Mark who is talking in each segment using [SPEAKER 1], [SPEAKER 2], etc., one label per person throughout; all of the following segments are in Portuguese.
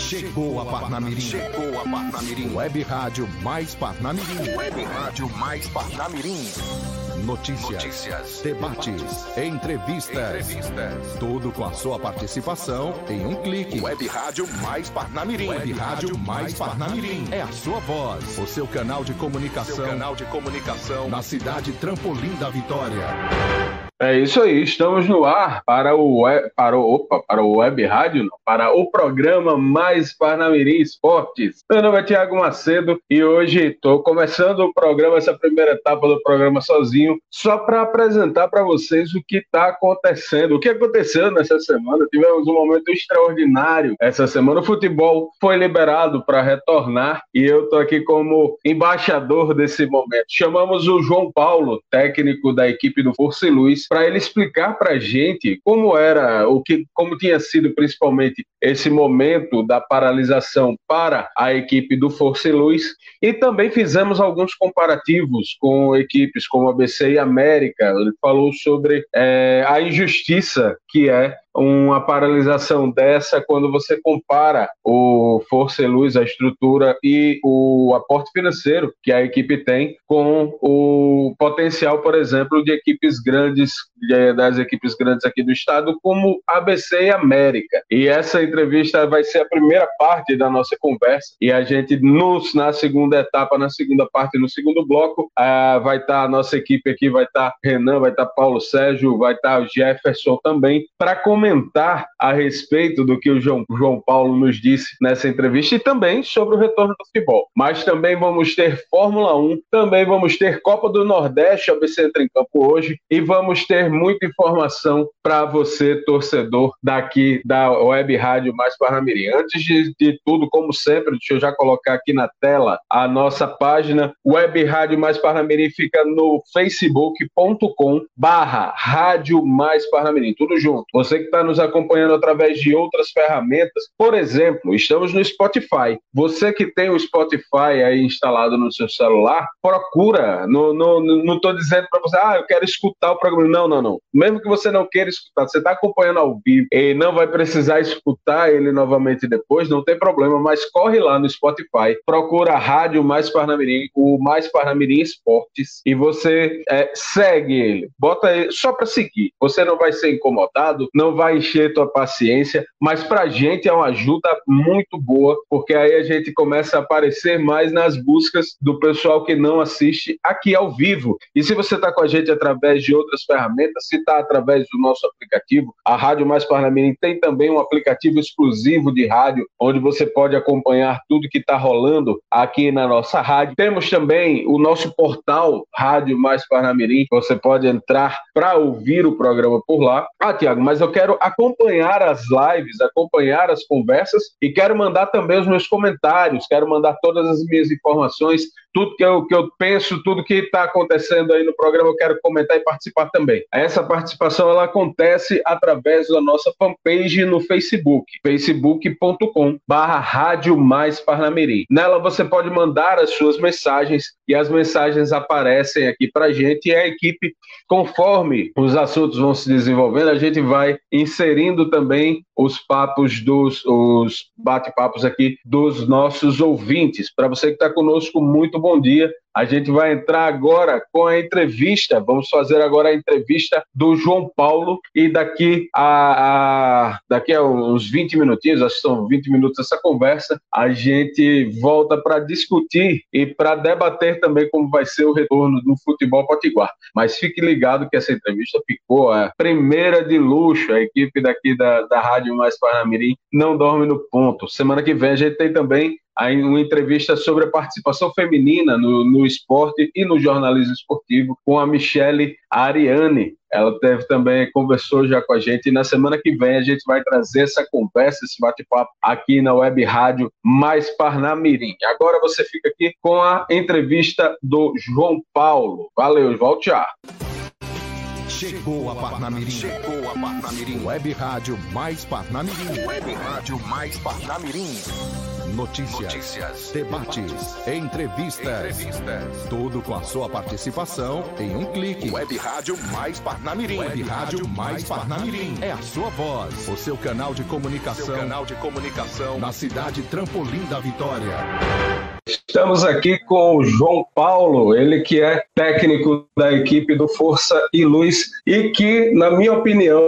[SPEAKER 1] Chegou a Parnamirim. Chegou a Parnamirim. Web Rádio mais Parnamirim. Web Rádio mais Parnamirim. Notícias, Notícias debates, debates entrevistas, entrevistas. Tudo com a sua participação em um clique. Web Rádio mais Parnamirim. Web Rádio mais Parnamirim. É a sua voz, o seu canal de comunicação. Seu canal de comunicação na cidade Trampolim da Vitória.
[SPEAKER 2] É isso aí, estamos no ar para o web, para o, opa, para o web rádio, não, para o programa Mais Parnamirim Esportes. Meu nome é Tiago Macedo e hoje estou começando o programa, essa primeira etapa do programa sozinho, só para apresentar para vocês o que está acontecendo. O que aconteceu nessa semana? Tivemos um momento extraordinário. Essa semana o futebol foi liberado para retornar e eu estou aqui como embaixador desse momento. Chamamos o João Paulo, técnico da equipe do Força e Luz, para ele explicar para a gente como era, o que, como tinha sido principalmente esse momento da paralisação para a equipe do Força e Luz, e também fizemos alguns comparativos com equipes como ABC e América. Ele falou sobre é, a injustiça que é uma paralisação dessa quando você compara o Força e Luz, a estrutura e o aporte financeiro que a equipe tem com o potencial, por exemplo, de equipes grandes, das equipes grandes aqui do estado, como ABC e América. E essa entrevista vai ser a primeira parte da nossa conversa e a gente nos, na segunda etapa, na segunda parte, no segundo bloco, uh, vai estar tá a nossa equipe aqui, vai estar tá Renan, vai estar tá Paulo Sérgio, vai estar Jefferson também, para comentar a respeito do que o João, João Paulo nos disse nessa entrevista e também sobre o retorno do futebol. Mas também vamos ter Fórmula 1, também vamos ter Copa do Nordeste, a BC entra em campo hoje, e vamos ter muita informação para você, torcedor daqui da Web Rádio Mais Parnamirim. Antes de, de tudo, como sempre, deixa eu já colocar aqui na tela a nossa página Web Rádio Mais Parnamirim, fica no facebook.com barra Rádio Mais Parnamirim, tudo junto. Você que está nos acompanhando através de outras ferramentas. Por exemplo, estamos no Spotify. Você que tem o Spotify aí instalado no seu celular, procura. Não estou dizendo para você, ah, eu quero escutar o programa. Não, não, não. Mesmo que você não queira escutar, você está acompanhando ao vivo e não vai precisar escutar ele novamente depois, não tem problema, mas corre lá no Spotify, procura a Rádio Mais Parnamirim, o Mais Parnamirim Esportes, e você é, segue ele. Bota ele só para seguir. Você não vai ser incomodado, não vai encher tua paciência, mas para a gente é uma ajuda muito boa, porque aí a gente começa a aparecer mais nas buscas do pessoal que não assiste aqui ao vivo. E se você está com a gente através de outras ferramentas, se está através do nosso aplicativo, a Rádio Mais Parnamirim tem também um aplicativo exclusivo de rádio, onde você pode acompanhar tudo que está rolando aqui na nossa rádio. Temos também o nosso portal Rádio Mais Parnamirim, você pode entrar para ouvir o programa por lá. Ah, Tiago, mas eu quero quero acompanhar as lives, acompanhar as conversas e quero mandar também os meus comentários, quero mandar todas as minhas informações, tudo que eu, que eu penso, tudo que está acontecendo aí no programa, eu quero comentar e participar também. Essa participação ela acontece através da nossa fanpage no Facebook, facebook.com barra Rádio Mais Parnamirim. Nela você pode mandar as suas mensagens e as mensagens aparecem aqui para gente e a equipe, conforme os assuntos vão se desenvolvendo, a gente vai inserindo também os papos dos os bate-papos aqui dos nossos ouvintes. Para você que está conosco, muito bom dia. A gente vai entrar agora com a entrevista. Vamos fazer agora a entrevista do João Paulo e daqui a, a daqui a uns 20 minutinhos, acho que são 20 minutos essa conversa, a gente volta para discutir e para debater também como vai ser o retorno do futebol potiguar. Mas fique ligado que essa entrevista ficou a primeira de luxo. A equipe daqui da, da Rádio Mais Parnamirim não dorme no ponto. Semana que vem a gente tem também uma entrevista sobre a participação feminina no, no esporte e no jornalismo esportivo com a Michele Ariane. Ela teve também, conversou já com a gente e na semana que vem a gente vai trazer essa conversa, esse bate-papo aqui na Web Rádio Mais Parnamirim. Agora você fica aqui com a entrevista do João Paulo. Valeu, volte já.
[SPEAKER 1] Chegou a Parnamirim. Chegou a Parnamirim. Web Rádio Mais Parnamirim. Web Rádio Mais Parnamirim. Notícias, Notícias debates, entrevistas, entrevistas. Tudo com a sua participação em um clique. Web Rádio Mais Parnamirim. Web Rádio Mais Parnamirim. É a sua voz, o seu canal de comunicação. Seu canal de comunicação na cidade Trampolim da Vitória.
[SPEAKER 2] Estamos aqui com o João Paulo, ele que é técnico da equipe do Força e Luz e que, na minha opinião,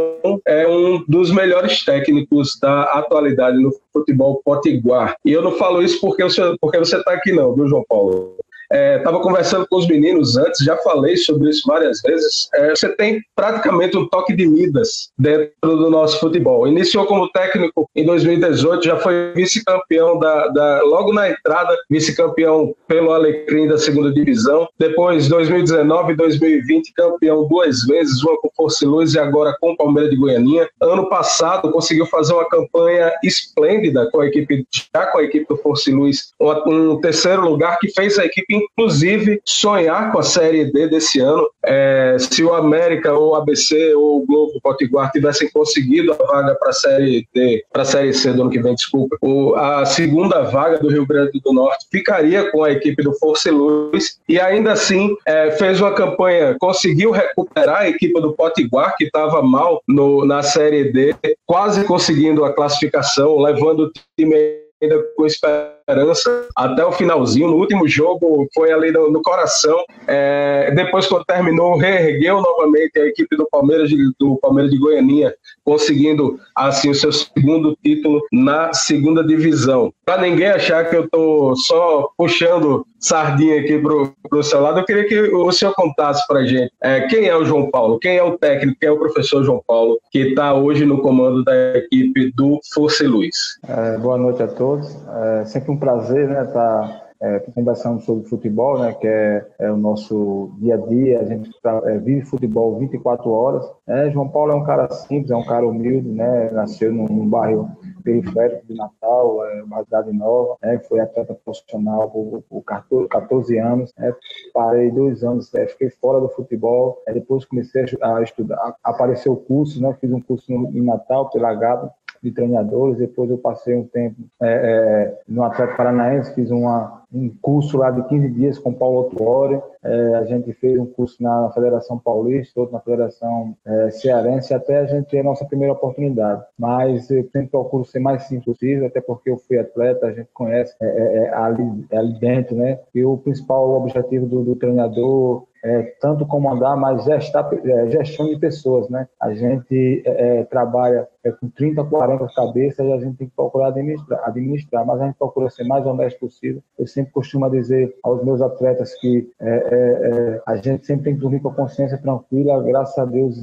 [SPEAKER 2] é um dos melhores técnicos da atualidade no futebol potiguar. E eu não falo isso porque você porque você está aqui não, viu, João Paulo? Estava é, conversando com os meninos antes, já falei sobre isso várias vezes. É, você tem praticamente um toque de Midas dentro do nosso futebol. Iniciou como técnico em 2018, já foi vice-campeão da, da, logo na entrada, vice-campeão pelo Alecrim da segunda divisão. Depois, 2019 e 2020, campeão duas vezes, uma com Força e Luz e agora com o Palmeiras de Goianinha. Ano passado, conseguiu fazer uma campanha esplêndida com a equipe, já com a equipe do Força e Luz, um, um terceiro lugar que fez a equipe inclusive sonhar com a Série D desse ano. É, se o América ou o ABC ou o Globo Potiguar tivessem conseguido a vaga para a Série D, para a Série C do ano que vem, desculpa, o, a segunda vaga do Rio Grande do Norte ficaria com a equipe do Força e Luz e ainda assim é, fez uma campanha, conseguiu recuperar a equipe do Potiguar que estava mal no, na Série D, quase conseguindo a classificação, levando o time ainda com esperança esperança até o finalzinho. No último jogo foi ali no, no coração. É, depois, quando terminou, reergueu novamente a equipe do Palmeiras de, do Palmeiras de Goianinha, conseguindo assim o seu segundo título na segunda divisão. Para ninguém achar que eu estou só puxando sardinha aqui pro, pro seu lado, eu queria que o senhor contasse para gente é, quem é o João Paulo, quem é o técnico, quem é o professor João Paulo, que está hoje no comando da equipe do Força Luz.
[SPEAKER 3] É, boa noite a todos. É sempre um prazer né, estar tá, é, conversando sobre futebol, né, que é, é, o nosso dia a dia, a gente tá, é, vive futebol 24 horas. É, João Paulo é um cara simples, é um cara humilde, né, nasceu num, num bairro periférico de Natal, é, uma cidade nova, é, foi atleta profissional por, por 14, 14 anos, é, parei dois anos, é, fiquei fora do futebol, é, depois comecei a, estudar, apareceu o curso, né, fiz um curso no, em Natal pela Gado, de treinadores. Depois eu passei um tempo é, é, no Atlético Paranaense, fiz uma, um curso lá de 15 dias com Paulo Tuori. É, a gente fez um curso na Federação Paulista, outro na Federação é, Cearense, até a gente ter a nossa primeira oportunidade. Mas eu sempre procuro ser mais simples possível, até porque eu fui atleta, a gente conhece é, é, ali, ali dentro, né? E o principal objetivo do, do treinador é, tanto comandar, mas gestar, é, gestão de pessoas, né? A gente é, é trabalha é, com 30, 40 cabeças e a gente tem que procurar administrar, administrar, mas a gente procura ser mais honesto possível. Eu sempre costumo dizer aos meus atletas que é, a gente sempre tem que dormir com a consciência tranquila, graças a Deus,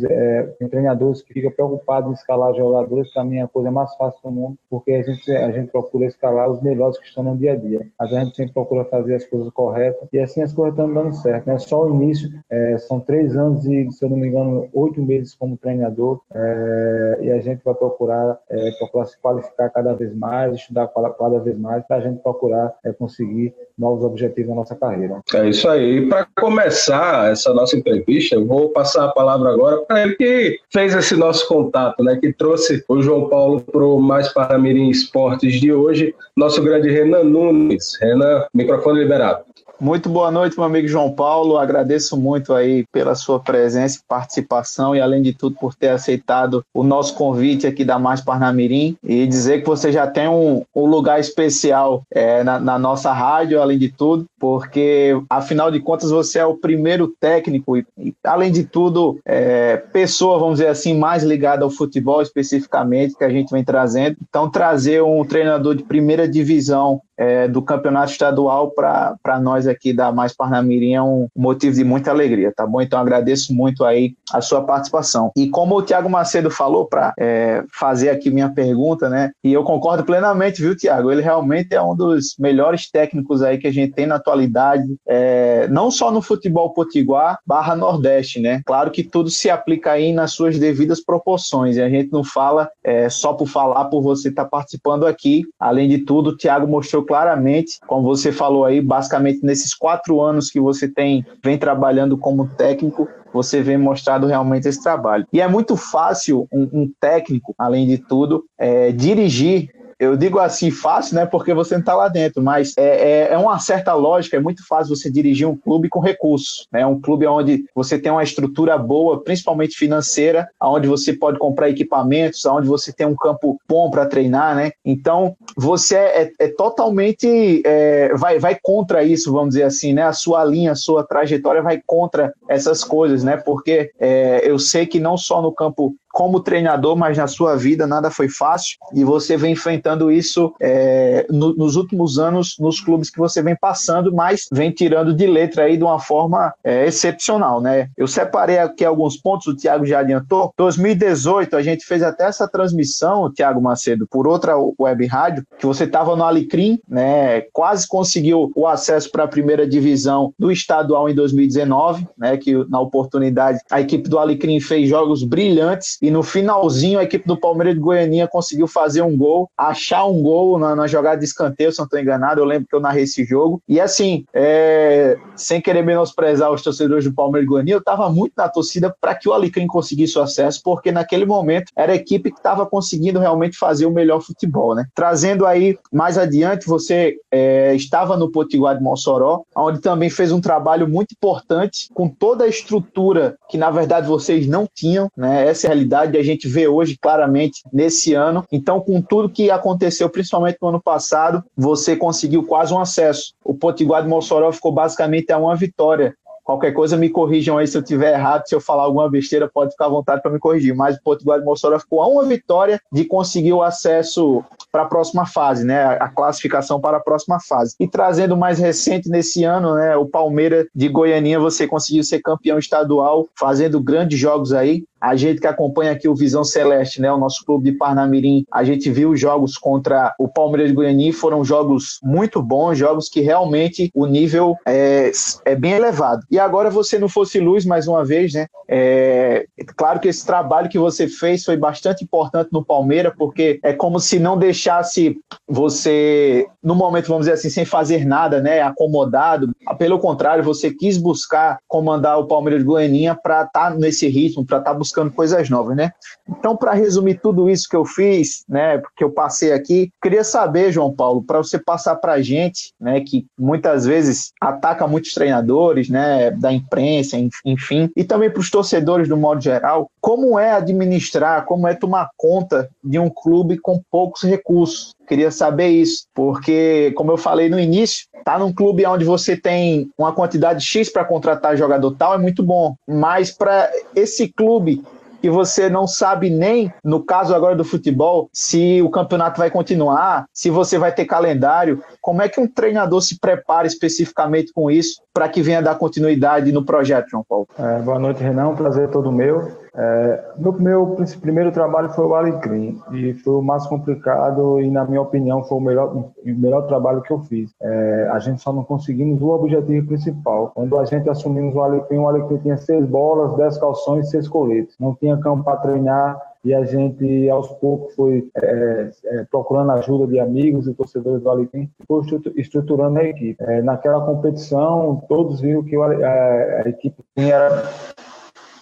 [SPEAKER 3] tem treinadores que ficam preocupados em escalar jogadores, para mim é a coisa mais fácil do mundo, porque a gente, a gente procura escalar os melhores que estão no dia a dia, mas a gente sempre procura fazer as coisas corretas e assim as coisas estão dando certo, né? Só o início início. É, são três anos e, se eu não me engano, oito meses como treinador. É, e a gente vai procurar, é, procurar se qualificar cada vez mais, estudar cada vez mais, para a gente procurar é, conseguir novos objetivos na nossa carreira.
[SPEAKER 2] É isso aí. Para começar essa nossa entrevista, eu vou passar a palavra agora para ele que fez esse nosso contato, né, que trouxe o João Paulo para o Mais Paramirim Esportes de hoje, nosso grande Renan Nunes. Renan, microfone liberado.
[SPEAKER 4] Muito boa noite, meu amigo João Paulo. Agradeço muito aí pela sua presença e participação e, além de tudo, por ter aceitado o nosso convite aqui da Mais Parnamirim e dizer que você já tem um, um lugar especial é, na, na, nossa rádio, além de tudo, porque, afinal de contas, você é o primeiro técnico e, e além de tudo, é, pessoa, vamos dizer assim, mais ligada ao futebol especificamente que a gente vem trazendo. Então, trazer um treinador de primeira divisão é, do campeonato estadual para nós aqui da Mais Parnamirim é um motivo de muita alegria, tá bom? Então agradeço muito aí a sua participação. E como o Tiago Macedo falou, para é, fazer aqui minha pergunta, né? E eu concordo plenamente, viu, Tiago? Ele realmente é um dos melhores técnicos aí que a gente tem na atualidade, é, não só no futebol potiguar barra Nordeste, né? Claro que tudo se aplica aí nas suas devidas proporções, e a gente não fala é, só por falar, por você estar tá participando aqui. Além de tudo, o Tiago mostrou claramente, como você falou aí, basicamente nesses quatro anos que você tem vem trabalhando como técnico, você vem mostrado realmente esse trabalho. E é muito fácil um, um técnico, além de tudo, é, dirigir eu digo assim fácil, né? Porque você não está lá dentro, mas é, é, é, uma certa lógica, é muito fácil você dirigir um clube com recursos, né? Um clube onde você tem uma estrutura boa, principalmente financeira, onde você pode comprar equipamentos, onde você tem um campo bom para treinar, né? Então, você é, é, é totalmente é, vai, vai contra isso, vamos dizer assim, né? A sua linha, a sua trajetória vai contra essas coisas, né? Porque é, eu sei que não só no campo como treinador, mas na sua vida nada foi fácil e você vem enfrentando isso é, no, nos últimos anos nos clubes que você vem passando, mas vem tirando de letra aí de uma forma é, excepcional, né? Eu separei aqui alguns pontos, o Thiago já adiantou. 2018 a gente fez até essa transmissão, Thiago Macedo, por outra web rádio, que você estava no Alecrim, né? Quase conseguiu o acesso para a primeira divisão do estadual em 2019, né? Que na oportunidade a equipe do Alecrim fez jogos brilhantes e no finalzinho a equipe do Palmeiras de Goianinha conseguiu fazer um gol, achar um gol na, na jogada de escanteio, se não estou enganado, eu lembro que eu narrei esse jogo. E assim, é, sem querer menosprezar os torcedores do Palmeiras de Goianinha, eu estava muito na torcida para que o Alecrim conseguisse o acesso, porque naquele momento era a equipe que estava conseguindo realmente fazer o melhor futebol, né? Trazendo aí mais adiante, você é, estava no Potiguar de Mossoró, onde também fez um trabalho muito importante com toda a estrutura que na verdade vocês não tinham, né? Essa é a realidade a gente vê hoje claramente nesse ano. Então, com tudo que aconteceu, principalmente no ano passado, você conseguiu quase um acesso. O Potiguar de Mossoró ficou basicamente a uma vitória Qualquer coisa me corrijam aí se eu tiver errado, se eu falar alguma besteira, pode ficar à vontade para me corrigir. Mas o Potiguar de Mossoró ficou a uma vitória de conseguir o acesso para a próxima fase, né? A classificação para a próxima fase. E trazendo mais recente nesse ano, né? O Palmeiras de Goianinha, você conseguiu ser campeão estadual, fazendo grandes jogos aí. A gente que acompanha aqui o Visão Celeste, né, o nosso clube de Parnamirim, a gente viu jogos contra o Palmeiras de Goiânia, foram jogos muito bons, jogos que realmente o nível é, é bem elevado. E agora você não fosse luz mais uma vez, né? É, claro que esse trabalho que você fez foi bastante importante no Palmeiras, porque é como se não deixasse você, no momento, vamos dizer assim, sem fazer nada, né, acomodado. Pelo contrário, você quis buscar comandar o Palmeiras de Goiânia para estar tá nesse ritmo, para estar tá buscando coisas novas, né? Então, para resumir tudo isso que eu fiz, né, que eu passei aqui, queria saber, João Paulo, para você passar para a gente, né, que muitas vezes ataca muitos treinadores, né, da imprensa, enfim, e também para os torcedores do modo geral, como é administrar, como é tomar conta de um clube com poucos recursos? Queria saber isso, porque, como eu falei no início, tá num clube onde você tem uma quantidade X para contratar jogador tal é muito bom, mas para esse clube que você não sabe nem, no caso agora do futebol, se o campeonato vai continuar, se você vai ter calendário. Como é que um treinador se prepara especificamente com isso para que venha dar continuidade no projeto, João Paulo?
[SPEAKER 3] É, boa noite, Renan. Um prazer todo meu. É, meu, meu primeiro trabalho foi o Alecrim e foi o mais complicado e, na minha opinião, foi o melhor, o melhor trabalho que eu fiz. É, a gente só não conseguimos o objetivo principal. Quando a gente assumimos o Alecrim, o Alecrim tinha seis bolas, dez calções seis coletes. Não tinha campo para treinar, e a gente aos poucos foi é, é, procurando ajuda de amigos e torcedores do Alecrim, foi estruturando a equipe. É, naquela competição, todos viram que a, a, a equipe era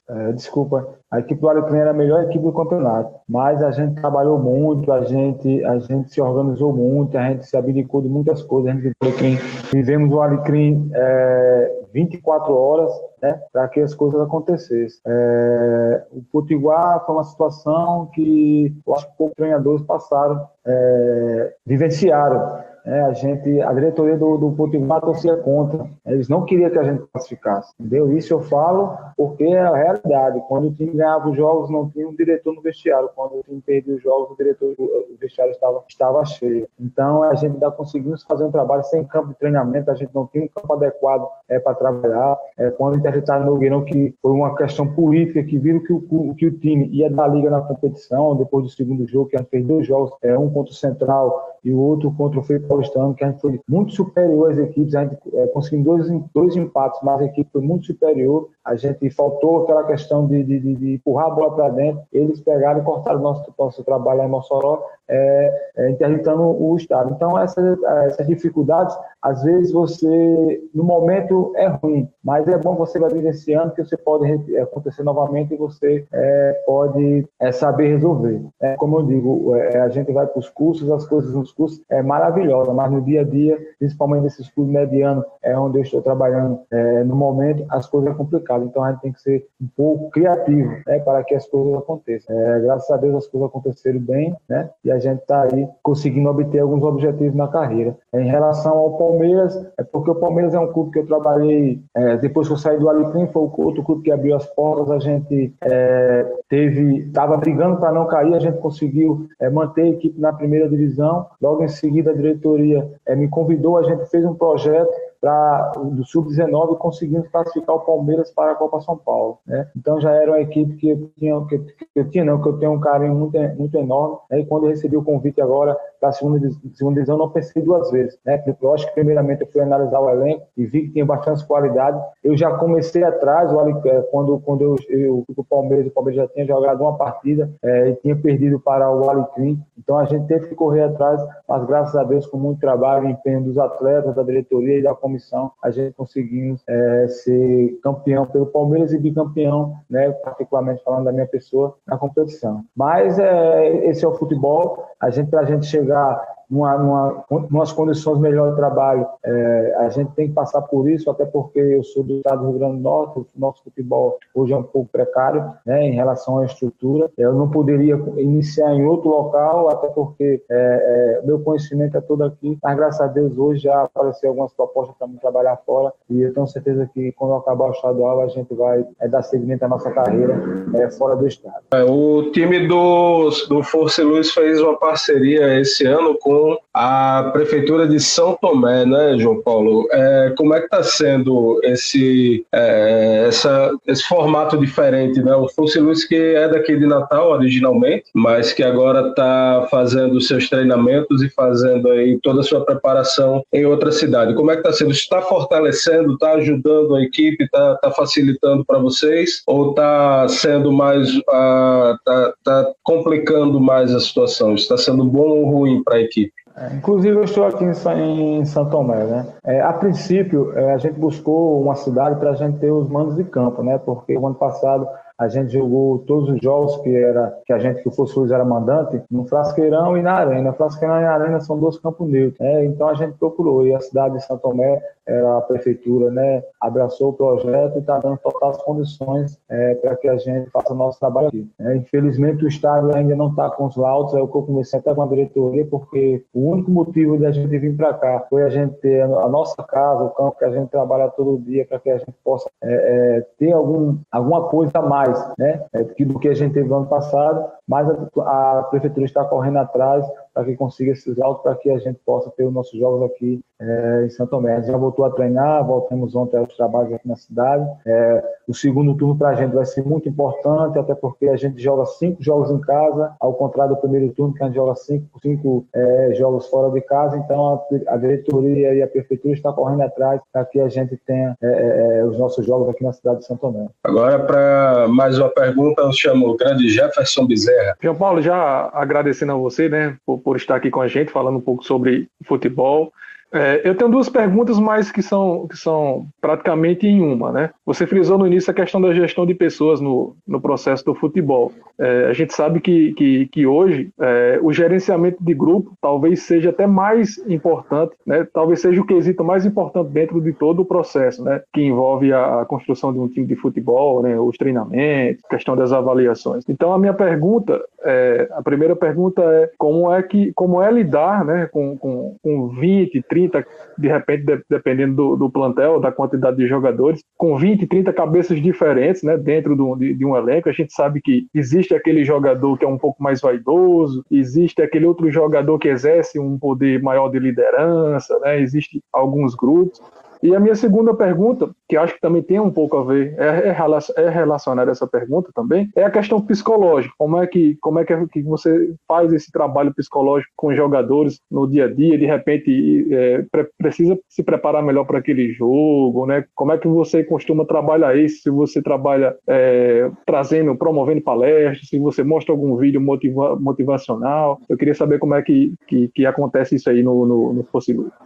[SPEAKER 3] é, desculpa, a equipe do Alecrim era a melhor equipe do campeonato, mas a gente trabalhou muito, a gente, a gente se organizou muito, a gente se abdicou de muitas coisas. A gente Alecrim, vivemos o Alecrim é, 24 horas né, para que as coisas acontecessem. É, o Potiguar foi uma situação que eu acho que poucos treinadores passaram, é, vivenciaram. É, a gente, a diretoria do, do Potiguar torcia contra. Eles não queriam que a gente classificasse, entendeu? Isso eu falo porque é a realidade. Quando o time ganhava os jogos, não tinha um diretor no vestiário. Quando o time perdia os jogos, o diretor o vestiário estava, estava cheio. Então, a gente ainda conseguimos fazer um trabalho sem campo de treinamento, a gente não tinha um campo adequado é, para trabalhar. É, quando estava no Nogueirão, que foi uma questão política, que viram que o, que o time ia dar liga na competição, depois do segundo jogo, que a gente fez dois jogos, é, um contra o Central e o outro contra o Feio Paulistano, que a gente foi muito superior às equipes, a gente é, conseguiu dois, dois empates, mas a equipe foi muito superior. A gente faltou aquela questão de, de, de empurrar a bola para dentro, eles pegaram e cortaram o nosso, nosso trabalho lá em Mossoró, é, é, interditando o Estado. Então, essas, essas dificuldades, às vezes você, no momento, é ruim, mas é bom você vai vivenciando que você pode é, acontecer novamente e você é, pode é, saber resolver. É, como eu digo, a gente vai para os cursos, as coisas nos cursos é maravilhosa, mas no dia a dia, principalmente nesses cursos medianos, é onde eu estou trabalhando no momento, as coisas é complicado. Então, a gente tem que ser um pouco criativo né, para que as coisas aconteçam. graças a Deus, as coisas aconteceram bem, né? E a gente está aí conseguindo obter alguns objetivos na carreira. Em relação ao Palmeiras, é porque o Palmeiras é um clube que eu trabalhei é, depois que eu saí do Alecrim, foi outro clube que abriu as portas, a gente é, teve, estava brigando para não cair, a gente conseguiu é, manter a equipe na primeira divisão. Logo em seguida, a diretoria é, me convidou, a gente fez um projeto pra, do Sub-19 conseguindo classificar o Palmeiras para a Copa São Paulo. Né? Então já era uma equipe que eu tinha, que, que eu tinha não, que eu tenho um carinho muito, muito enorme. Né? E quando eu recebi o convite agora para a segunda, segunda divisão, não pensei duas vezes. Né? Eu acho que primeiramente eu fui analisar o elenco e vi que tinha bastante qualidade. Eu já comecei atrás, é, quando, quando eu, eu fui para o Palmeiras, o Palmeiras já tinha jogado uma partida é, e tinha perdido para o Alecrim. Então a gente teve que correr atrás, mas graças a Deus, com muito trabalho e empenho dos atletas, da diretoria e da comissão, a gente conseguiu é, ser campeão pelo Palmeiras e bicampeão, né, particularmente falando da minha pessoa, na competição. Mas é, esse é o futebol. A gente, para a gente chegar lugar numa, numa, umas condições melhores de trabalho. É, a gente tem que passar por isso, até porque eu sou do estado do Rio Grande do Norte, o nosso futebol hoje é um pouco precário né, em relação à estrutura. Eu não poderia iniciar em outro local, até porque é, é, meu conhecimento é todo aqui, mas graças a Deus hoje já apareceu algumas propostas para me trabalhar fora e eu tenho certeza que quando acabar o estadual a gente vai é, dar seguimento à nossa carreira é, fora do estado.
[SPEAKER 2] É, o time do, do Força Luz fez uma parceria esse ano com com a Prefeitura de São Tomé, né, João Paulo? É, como é que está sendo esse, é, essa, esse formato diferente, né? O Fonse Luz que é daqui de Natal originalmente, mas que agora está fazendo seus treinamentos e fazendo aí toda a sua preparação em outra cidade. Como é que está sendo? Está fortalecendo, está ajudando a equipe, está tá facilitando para vocês ou está sendo mais, está uh, tá complicando mais a situação? Está sendo bom ou ruim para a equipe?
[SPEAKER 3] É, inclusive, eu estou aqui em, em São Tomé, né? É, a princípio, é, a gente buscou uma cidade para a gente ter os mandos de campo, né? Porque o ano passado a gente jogou todos os jogos que era que a gente que o Fosso era mandante no Frasqueirão e na Arena. Frasqueirão e na Arena são dois campos neutros. Né? Então a gente procurou e a cidade de São Tomé, a prefeitura, né, abraçou o projeto e está dando totais condições é, para que a gente faça o nosso trabalho aqui. É, infelizmente o estádio ainda não está com os laudos, é o que eu comecei até com a diretoria, porque o único motivo de a gente vir para cá foi a gente ter a nossa casa, o campo que a gente trabalha todo dia para que a gente possa é, é, ter algum, alguma coisa a mais mais né, é, do que a gente teve no ano passado, mas a, a prefeitura está correndo atrás para que consiga esses autos, para que a gente possa ter os nossos jogos aqui é, em Santo Tomé. Já voltou a treinar, voltamos ontem aos trabalhos aqui na cidade. É, o segundo turno para a gente vai ser muito importante, até porque a gente joga cinco jogos em casa, ao contrário do primeiro turno, que a gente joga cinco, cinco é, jogos fora de casa. Então, a, a, diretoria e a prefeitura estão correndo atrás para que a gente tenha é, é, é, os nossos jogos aqui na cidade de Santo Tomé.
[SPEAKER 2] Agora, para mais uma pergunta, eu chamo o grande Jefferson Bezerra.
[SPEAKER 5] João Paulo, já agradecendo a você, né, por por estar aqui com a gente, falando um pouco sobre futebol. É, eu tenho duas perguntas, mas que são, que são praticamente em uma. Né? Você frisou no início a questão da gestão de pessoas no, no processo do futebol. É, a gente sabe que, que, que hoje é, o gerenciamento de grupo talvez seja até mais importante, né? talvez seja o quesito mais importante dentro de todo o processo, né? que envolve a, a construção de um time de futebol, né? os treinamentos, questão das avaliações. Então, a minha pergunta, é, a primeira pergunta é como é, que, como é lidar né? com, com, com 20, 30 30, de repente, de, dependendo do, do, plantel, da quantidade de jogadores, com 20, 30 cabeças diferentes né, dentro do, de, de, um elenco. A gente sabe que existe aquele jogador que é um pouco mais vaidoso, existe aquele outro jogador que exerce um poder maior de liderança, né, existe alguns grupos. E a minha segunda pergunta que acho que também tem um pouco a ver, é, é, é relacionada essa pergunta também, é a questão psicológica. Como é que, como é que, você faz esse trabalho psicológico com os jogadores no dia a dia? De repente, é, pre precisa se preparar melhor para aquele jogo, né? Como é que você costuma trabalhar isso? Se você trabalha é, trazendo, promovendo palestras, se você mostra algum vídeo motiva motivacional. Eu queria saber como é que, que, que acontece isso aí no, no, no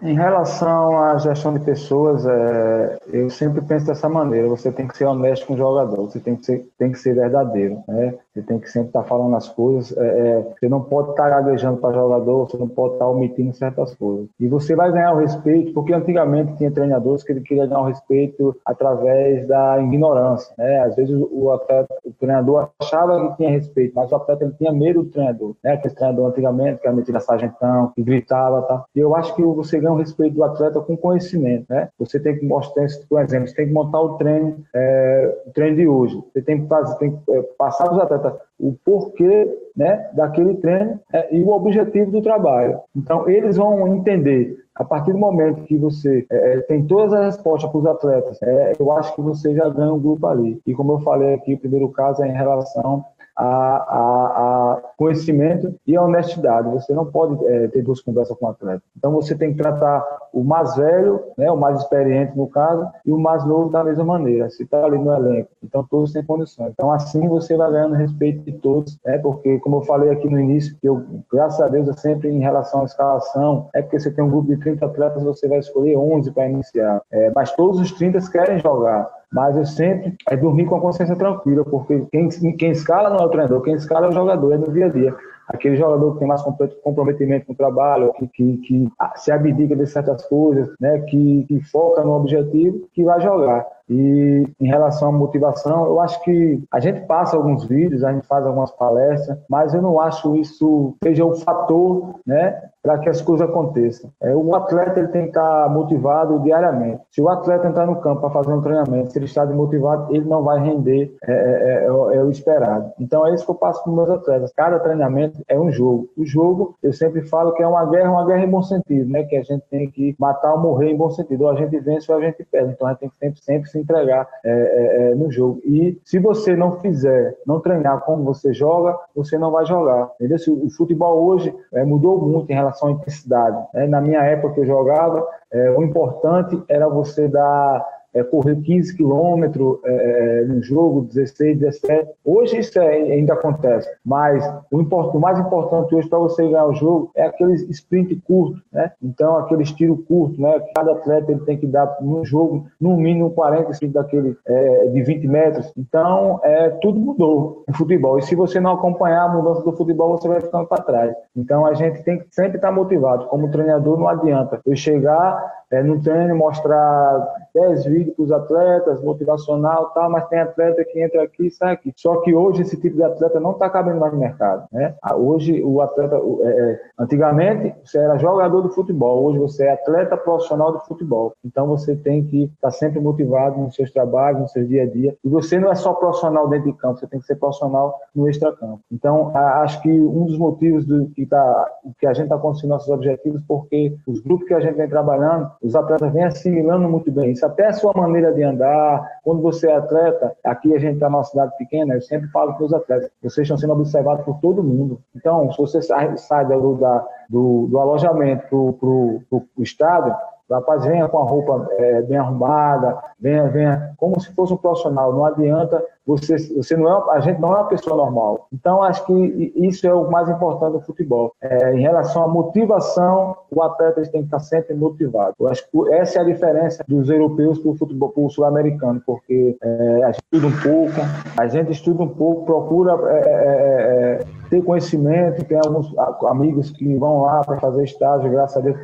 [SPEAKER 3] Em relação à gestão de pessoas, é, eu sempre penso dessa maneira. Você tem que ser honesto com o jogador, você tem que ser, tem que ser verdadeiro. Né? Você tem que sempre estar falando as coisas. É, é, você não pode estar gaguejando para jogador, você não pode estar omitindo certas coisas. E você vai ganhar o respeito, porque antigamente tinha treinadores que ele queria ganhar o respeito através da ignorância. Né? Às vezes o, atleta, o treinador achava que tinha respeito, mas o atleta ele tinha medo do treinador. Né? Aquele treinador antigamente que era metido a sargentão, que gritava. Tá? E eu acho que você ganha o respeito do atleta com conhecimento. Né? Você tem que mostrar, por exemplo, você tem que montar o treino, é, o treino de hoje. Você tem que, fazer, tem que é, passar para os atletas o porquê né, daquele treino é, e o objetivo do trabalho. Então, eles vão entender a partir do momento que você é, é tem todas as respostas para os atletas, é, eu acho que você já ganha um grupo ali. E como eu falei aqui, o primeiro caso é em relação a, a, a conhecimento e a honestidade. Você não pode é, ter duas conversas com o atleta. Então você tem que tratar o mais velho, né, o mais experiente no caso, e o mais novo da mesma maneira. Se está ali no elenco, então todos têm condições. Então assim você vai ganhando respeito de todos, né, porque como eu falei aqui no início, eu, graças a Deus, eu sempre em relação à escalação, é porque você tem um grupo de 30 atletas, você vai escolher 11 para iniciar. É, mas todos os 30 querem jogar mas eu sempre é dormir com a consciência tranquila, porque quem, quem escala não é o treinador, quem escala é o jogador, é no dia a dia. Aquele jogador que tem mais comprometimento com o trabalho, que, que, que se abdica de certas coisas, né, que, que foca no objetivo, que vai jogar. E em relação à motivação, eu acho que a gente passa alguns vídeos, a gente faz algumas palestras, mas eu não acho isso seja o um fator, né, para que as coisas aconteçam. É, o atleta ele tem que estar motivado diariamente. Se o atleta entrar no campo para fazer um treinamento, se ele está desmotivado, ele não vai render é, é, é, é, é o esperado. Então é isso que eu passo para meus atletas. Cada treinamento é um jogo. O jogo, eu sempre falo que é uma guerra, uma guerra em bom sentido, né? Que a gente tem que matar ou morrer em bom sentido. Ou a gente vence ou a gente perde. Então a gente tem que sempre, sempre se entregar é, no jogo. E se você não fizer, não treinar como você joga, você não vai jogar. Entendeu? O futebol hoje mudou muito em relação relação à intensidade. Né? Na minha época que eu jogava, é, o importante era você dar é, correr 15 quilômetros é, é, no jogo, 16, 17. Hoje isso é, ainda acontece, mas o, import, o mais importante hoje para você ganhar o jogo é aquele sprint curto, né? Então, aquele tiro curto, né? Cada atleta ele tem que dar no jogo, no mínimo 45 daquele é, de 20 metros. Então, é, tudo mudou no futebol. E se você não acompanhar a mudança do futebol, você vai ficando para trás. Então, a gente tem que sempre estar motivado. Como treinador, não adianta eu chegar é, no treino mostrar 10 vídeos para os atletas, motivacional tal, mas tem atleta que entra aqui e sai aqui. Só que hoje esse tipo de atleta não está cabendo mais no mercado. Né? Ah, hoje o atleta, é, é, antigamente você era jogador de futebol, hoje você é atleta profissional de futebol. Então você tem que estar tá sempre motivado nos seus trabalhos, no seu dia a dia. E você não é só profissional dentro de campo, você tem que ser profissional no extracampo. Então acho que um dos motivos do que, tá, que a gente está conseguindo nossos objetivos, porque os grupos que a gente vem trabalhando, os atletas vêm assimilando muito bem isso. Até a sua maneira de andar, quando você é atleta, aqui a gente está numa cidade pequena, eu sempre falo para os atletas, vocês estão sendo observados por todo mundo. Então, se você sai, sai do, da, do, do alojamento para o estado, rapaz venha com a roupa é, bem arrumada, venha, venha como se fosse um profissional. Não adianta você, você não é, a gente não é uma pessoa normal. Então acho que isso é o mais importante do futebol. É, em relação à motivação, o atleta tem que estar sempre motivado. Eu acho que essa é a diferença dos europeus para o futebol, sul-americano, porque é, a gente estuda um pouco, a gente estuda um pouco, procura é, é, é, ter conhecimento. Tem alguns amigos que vão lá para fazer estágio, graças a Deus,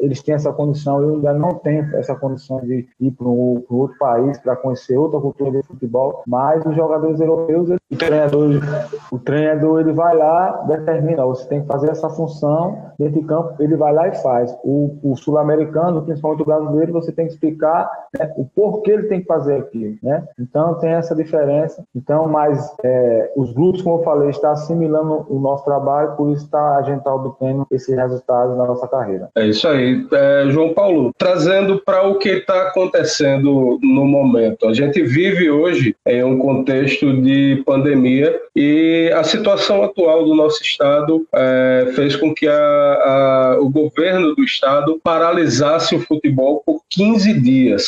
[SPEAKER 3] eles têm essa condição. Eu ainda não tenho essa condição de ir para um, outro país para conhecer outra cultura de futebol, mas os jogadores europeus, o treinador, o treinador ele vai lá, determina, você tem que fazer essa função dentro de campo, ele vai lá e faz. O, o sul-americano, principalmente o brasileiro, você tem que explicar né, o porquê ele tem que fazer aquilo, né? Então tem essa diferença. Então, mas é, os grupos, como eu falei, está assimilando o nosso trabalho, por isso tá, a gente está obtendo esses resultados na nossa carreira.
[SPEAKER 2] É isso aí. É, João Paulo, trazendo para o que está acontecendo no momento. A gente vive hoje em um contexto de pandemia e a situação atual do nosso estado é, fez com que a, a, o governo do estado paralisasse o futebol por 15 dias.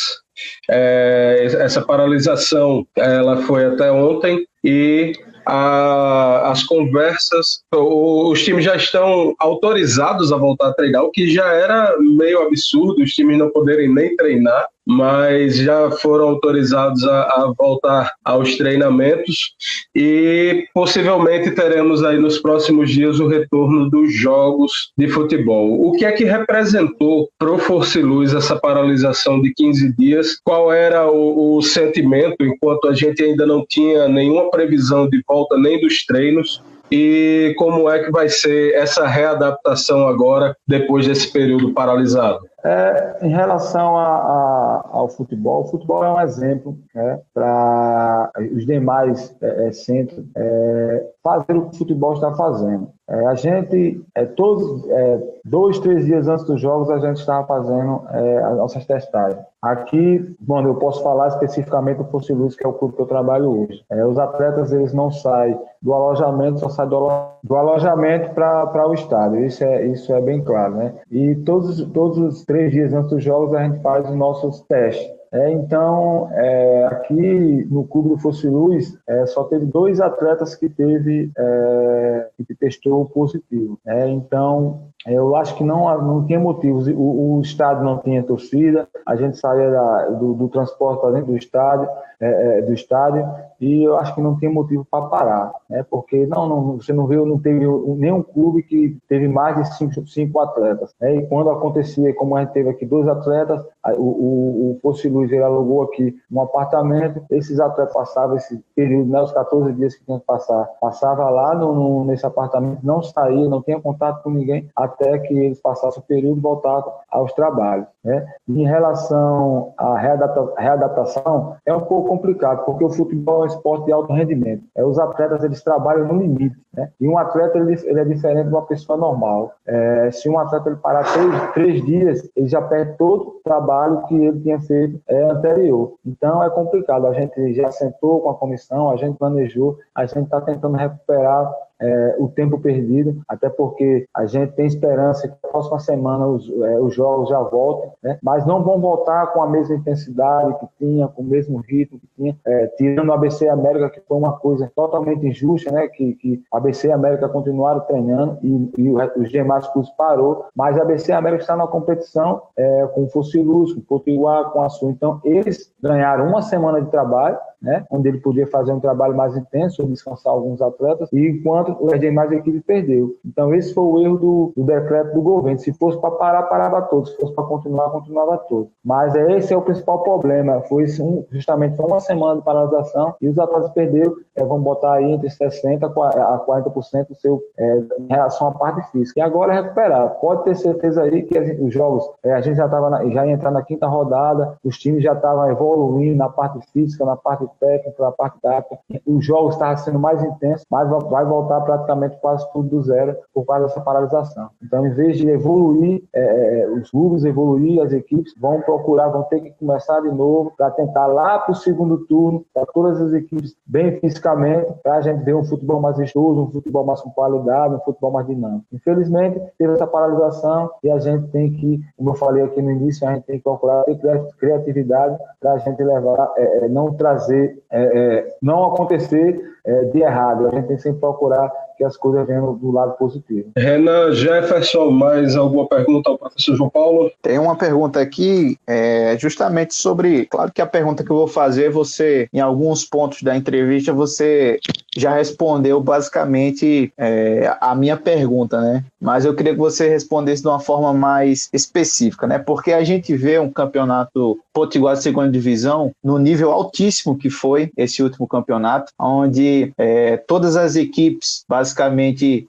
[SPEAKER 2] É, essa paralisação ela foi até ontem e a, as conversas, os times já estão autorizados a voltar a treinar, o que já era meio absurdo, os times não poderem nem treinar mas já foram autorizados a, a, voltar aos treinamentos e possivelmente teremos aí nos próximos dias o retorno dos jogos de futebol. O que é que representou para o Força e Luz essa paralisação de 15 dias? Qual era o, o sentimento enquanto a gente ainda não tinha nenhuma previsão de volta nem dos treinos? E como é que vai ser essa readaptação agora, depois desse período paralisado?
[SPEAKER 3] É, em relação a, a, ao futebol, o futebol é um exemplo né, para os demais é, é, centros é, fazer o que o futebol está fazendo. É, a gente, é, todos, é, dois, três dias antes dos jogos, a gente estava fazendo as nossas testagens. Aqui, bom, eu posso falar especificamente do Fosse Luz, que é o clube que eu trabalho hoje. os atletas, eles não saem do alojamento, só saem do, do alojamento para o estádio. Isso é, isso é bem claro, né? E todos, todos os três dias antes dos jogos a gente faz os nossos testes. É, então, é, aqui no Clube do Fosse Luz, é, só teve dois atletas que teve é, que testou positivo. É, então, eu acho que não, não tinha motivos. O, o estádio não tinha torcida, a gente saía da, do, do, transporte para dentro do estádio, é, é, do estádio, e eu acho que não tinha motivo para parar, né? Porque não, não, você não viu, não teve nenhum clube que teve mais de cinco, cinco atletas. Né? E quando acontecia, como a gente teve aqui dois atletas, o, o, o Fosse Luz ele alugou aqui um apartamento, esses atletas passavam esse período, né, os 14 dias que tinham que passar, passava lá no, no, nesse apartamento, não saía, não tinha contato com ninguém, até que eles passassem o período voltavam aos trabalhos. Né? Em relação à readapta, readaptação, é um pouco complicado, porque o futebol é um esporte de alto rendimento. É, os atletas eles trabalham no limite. Né? E um atleta ele, ele é diferente de uma pessoa normal. É, se um atleta ele parar três, três dias, ele já perde todo o trabalho que ele tinha feito é, anterior. Então é complicado. A gente já sentou com a comissão, a gente planejou, a gente está tentando recuperar é, o tempo perdido, até porque a gente tem esperança que na próxima semana os, é, os jogos já voltem, né? mas não vão voltar com a mesma intensidade que tinha, com o mesmo ritmo que tinha, é, tirando o ABC América, que foi uma coisa totalmente injusta, né? que, que a ABC América continuaram treinando e, e os demais cursos parou, mas a ABC América está na competição é, com o Fosse Luz, com o Potiguar, com a Sul, então eles ganharam uma semana de trabalho, né, onde ele podia fazer um trabalho mais intenso, descansar alguns atletas, e enquanto o demais equipe perdeu. Então, esse foi o erro do, do decreto do governo. Se fosse para parar, parava todos. Se fosse para continuar, continuava todos. Mas é, esse é o principal problema. Foi justamente uma semana de paralisação e os atletas perderam, é, vamos botar aí entre 60% a 40% do seu, é, em relação à parte física. E agora é recuperar. Pode ter certeza aí que gente, os jogos, é, a gente já, tava já ia entrar na quinta rodada, os times já estavam evoluindo na parte física, na parte técnica, na parte tática. Os jogos estavam sendo mais intensos, mas vai voltar praticamente quase tudo do zero por causa dessa paralisação. Então, em vez de evoluir, é, é os clubes evoluir, as equipes vão procurar, vão ter que começar de novo para tentar lá para o segundo turno, para todas as equipes bem fisicamente, para a gente ver um futebol mais vistoso, um futebol mais com qualidade, um futebol mais dinâmico. Infelizmente, teve essa paralisação e a gente tem que, como eu falei aqui no início, a gente tem que procurar ter criatividade para a gente levar, é, é, não trazer é, é, não acontecer é, de errado. A gente tem que sempre procurar que as coisas venham do lado positivo.
[SPEAKER 2] Renan Jefferson, mais alguma pergunta ao professor João Paulo?
[SPEAKER 6] Tem uma pergunta aqui, é, justamente sobre. Claro que a pergunta que eu vou fazer, você, em alguns pontos da entrevista, você já respondeu basicamente é, a minha pergunta, né? Mas eu queria que você respondesse de uma forma mais específica, né? Porque a gente vê um campeonato Potiguar de segunda divisão no nível altíssimo que foi esse último campeonato, onde é, todas as equipes basicamente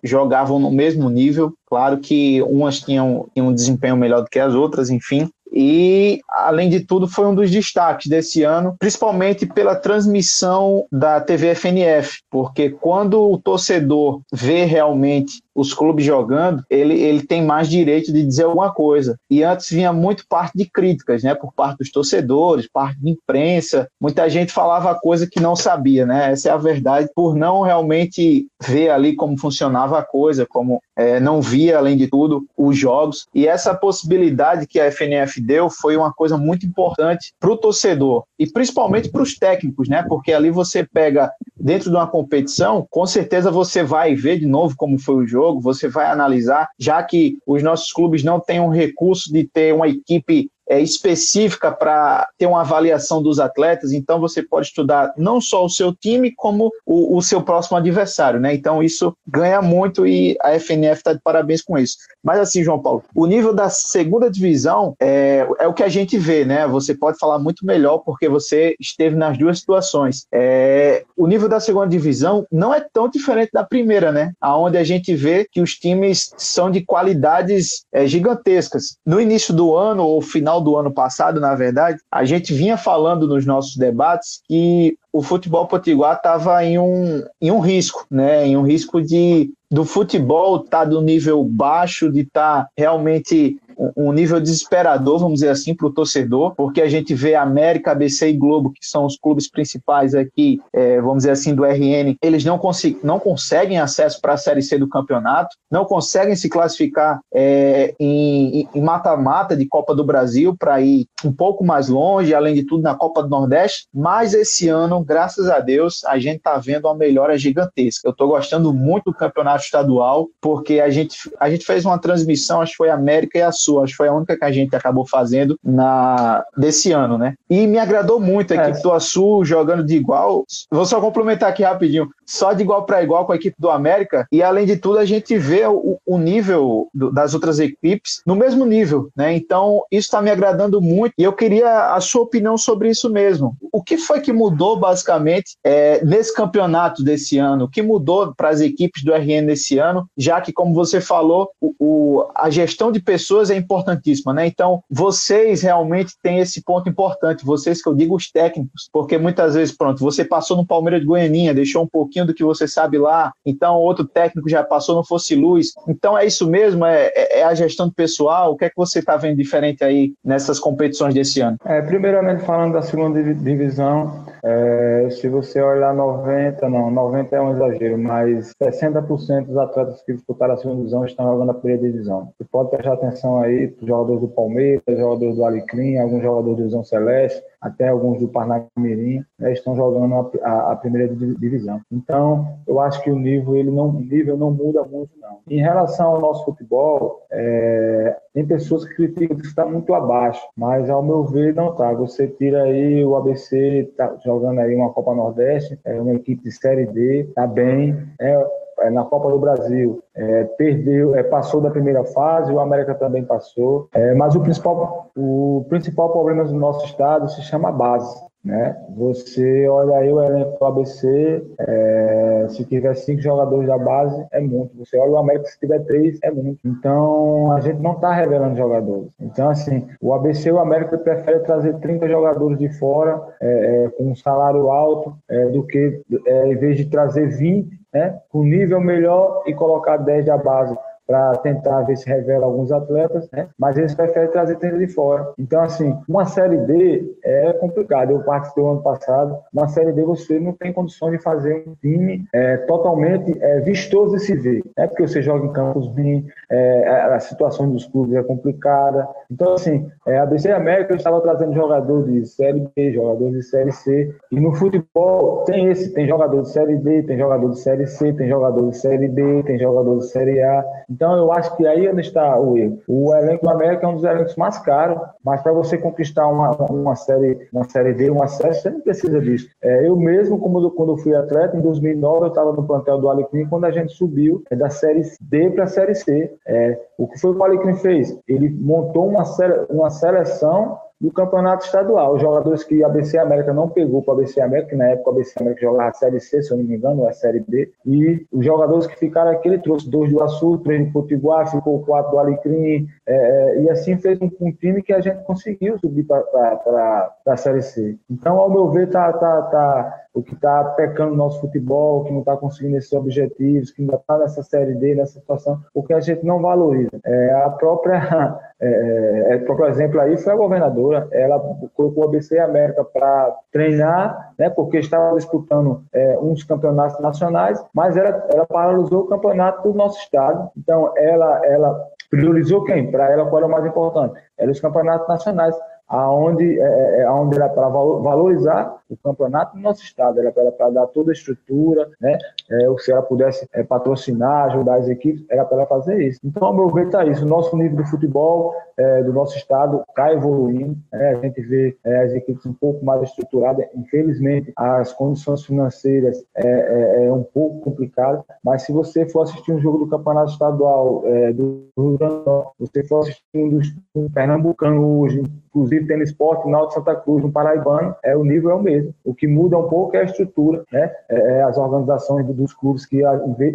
[SPEAKER 6] jogavam no mesmo nível. Claro que umas tinham, tinham um desempenho melhor do que as outras, enfim,
[SPEAKER 4] e, além de tudo, foi um dos destaques desse ano, principalmente pela transmissão da TV FNF, porque quando o torcedor vê realmente os clubes jogando, ele, ele tem mais direito de dizer alguma coisa. E antes vinha muito parte de críticas, né, por parte dos torcedores, parte de imprensa. Muita gente falava coisa que não sabia, né? Essa é a verdade, por não realmente ver ali como funcionava a coisa, como é, não via, além de tudo, os jogos. E essa possibilidade que a FNF deu foi uma coisa muito importante para o torcedor e principalmente para os técnicos, né? Porque ali você pega dentro de uma competição, com certeza você vai ver de novo como foi o jogo, você vai analisar, já que os nossos clubes não têm um recurso de ter uma equipe é, específica para ter uma avaliação dos atletas, então você pode estudar não só o seu time, como o, o seu próximo adversário, né? Então isso ganha muito e a FNF está de parabéns com isso. Mas assim, João Paulo, o nível da segunda divisão é, é o que a gente vê, né? Você pode falar muito melhor porque você esteve nas duas situações. É, o nível da segunda divisão não é tão diferente da primeira, né? Aonde a gente vê que os times são de qualidades é, gigantescas. No início do ano ou final final do ano passado, na verdade, a gente vinha falando nos nossos debates que o futebol potiguar estava em um, em um risco, né? Em um risco de do futebol tá do nível baixo, de estar tá realmente um nível desesperador, vamos dizer assim, para o torcedor, porque a gente vê América, ABC e Globo, que são os clubes principais aqui, é, vamos dizer assim, do RN, eles não, não conseguem acesso para a Série C do campeonato, não conseguem se classificar é, em mata-mata de Copa do Brasil para ir um pouco mais longe, além de tudo na Copa do Nordeste, mas esse ano, graças a Deus, a gente está vendo uma melhora gigantesca. Eu estou gostando muito do campeonato estadual, porque a gente, a gente fez uma transmissão, acho que foi América e a Sul, acho que foi a única que a gente acabou fazendo na desse ano, né? E me agradou muito a é. equipe do Açul jogando de igual. Vou só complementar aqui rapidinho, só de igual para igual com a equipe do América, e além de tudo, a gente vê o, o nível do, das outras equipes no mesmo nível, né? Então, isso está me agradando muito e eu queria a sua opinião sobre isso mesmo. O que foi que mudou basicamente é, nesse campeonato desse ano? O que mudou para as equipes do RN nesse ano, já que, como você falou, o, o, a gestão de pessoas é importantíssima, né? Então, vocês realmente têm esse ponto importante, vocês que eu digo os técnicos, porque muitas vezes, pronto, você passou no Palmeiras de Goianinha, deixou um pouquinho do que você sabe lá, então outro técnico já passou no Fosse Luz. Então, é isso mesmo? É, é, é a gestão do pessoal? O que é que você está vendo diferente aí nessas competições desse ano?
[SPEAKER 3] É, primeiramente, falando da segunda divisão, é, se você olhar 90, não, 90 é um exagero, mas 60% dos atletas que disputaram a segunda divisão estão jogando a primeira divisão. Você pode prestar atenção aí, jogadores do Palmeiras, jogadores do Alecrim, alguns jogadores do Divisão Celeste, até alguns do Parnamirim, né, estão jogando a, a, a, primeira divisão. Então, eu acho que o nível, ele não, nível não muda muito, não. Em relação ao nosso futebol, é, tem pessoas que criticam que está muito abaixo, mas ao meu ver não está. Você tira aí o ABC, tá jogando aí uma Copa Nordeste, é uma equipe de Série D, está bem, é, na Copa do Brasil é, perdeu, é, passou da primeira fase, o América também passou, é, mas o principal, o principal problema do nosso estado se chama base. Né? Você olha aí o elenco do ABC, é, se tiver cinco jogadores da base, é muito. Você olha o América, se tiver três, é muito. Então, a gente não está revelando jogadores. Então, assim, o ABC e o América prefere trazer 30 jogadores de fora é, é, com um salário alto é, do que, é, em vez de trazer 20 né, com nível melhor e colocar 10 da base para tentar ver se revela alguns atletas, né? mas eles preferem trazer tênis de fora. Então, assim, uma Série D é complicado. Eu participei ano passado, uma Série D você não tem condições de fazer um time é, totalmente é, vistoso de se ver, né? porque você joga em campos bem, é, a situação dos clubes é complicada. Então, assim, é, a BC América estava trazendo jogador de Série B, jogador de Série C, e no futebol tem esse, tem jogador de Série D, tem jogador de Série C, tem jogador de Série B, tem jogador de Série A. Então, eu acho que aí onde está o erro. O elenco do América é um dos elencos mais caros, mas para você conquistar uma, uma, série, uma série D, uma série, você não precisa disso. É, eu mesmo, como quando eu fui atleta, em 2009, eu estava no plantel do Alecrim, quando a gente subiu é da série D para a série C. É, o que foi que o Alecrim fez? Ele montou uma, uma seleção do campeonato estadual. Os jogadores que a BC América não pegou para a BC América, que na época a BC América jogava a Série C, se eu não me engano, ou a Série B, e os jogadores que ficaram aqui, ele trouxe dois do Açul, três do Potiguar, ficou quatro do Alecrim, é, e assim fez um, um, time que a gente conseguiu subir para a Série C. Então, ao meu ver, tá, tá, tá o que está pecando no nosso futebol, que não está conseguindo esses objetivos, que ainda está nessa Série D, nessa situação, porque a gente não valoriza. É, a própria, é, é, o próprio exemplo aí foi a governadora, ela colocou a BC América para treinar, né, porque estava disputando é, uns campeonatos nacionais, mas ela, ela paralisou o campeonato do nosso estado. Então, ela, ela priorizou quem? Para ela, qual era o mais importante? Eram os campeonatos nacionais aonde, é, é, é aonde era para valorizar o campeonato no nosso estado, era para dar toda a estrutura, né? É, se ela pudesse é, patrocinar, ajudar as equipes, era para ela fazer isso. Então, ao meu ver, está isso. O nosso nível de futebol é, do nosso estado está evoluindo, né? a gente vê é, as equipes um pouco mais estruturadas. Infelizmente, as condições financeiras é, um pouco complicadas, mas se você for assistir um jogo do campeonato estadual do Rio Grande do Norte, você for assistir um dos um Pernambucano hoje, inclusive tendo esporte de Santa Cruz, no Paraibano, é, o nível é o mesmo. O que muda um pouco é a estrutura, né? É, é as organizações dos clubes que,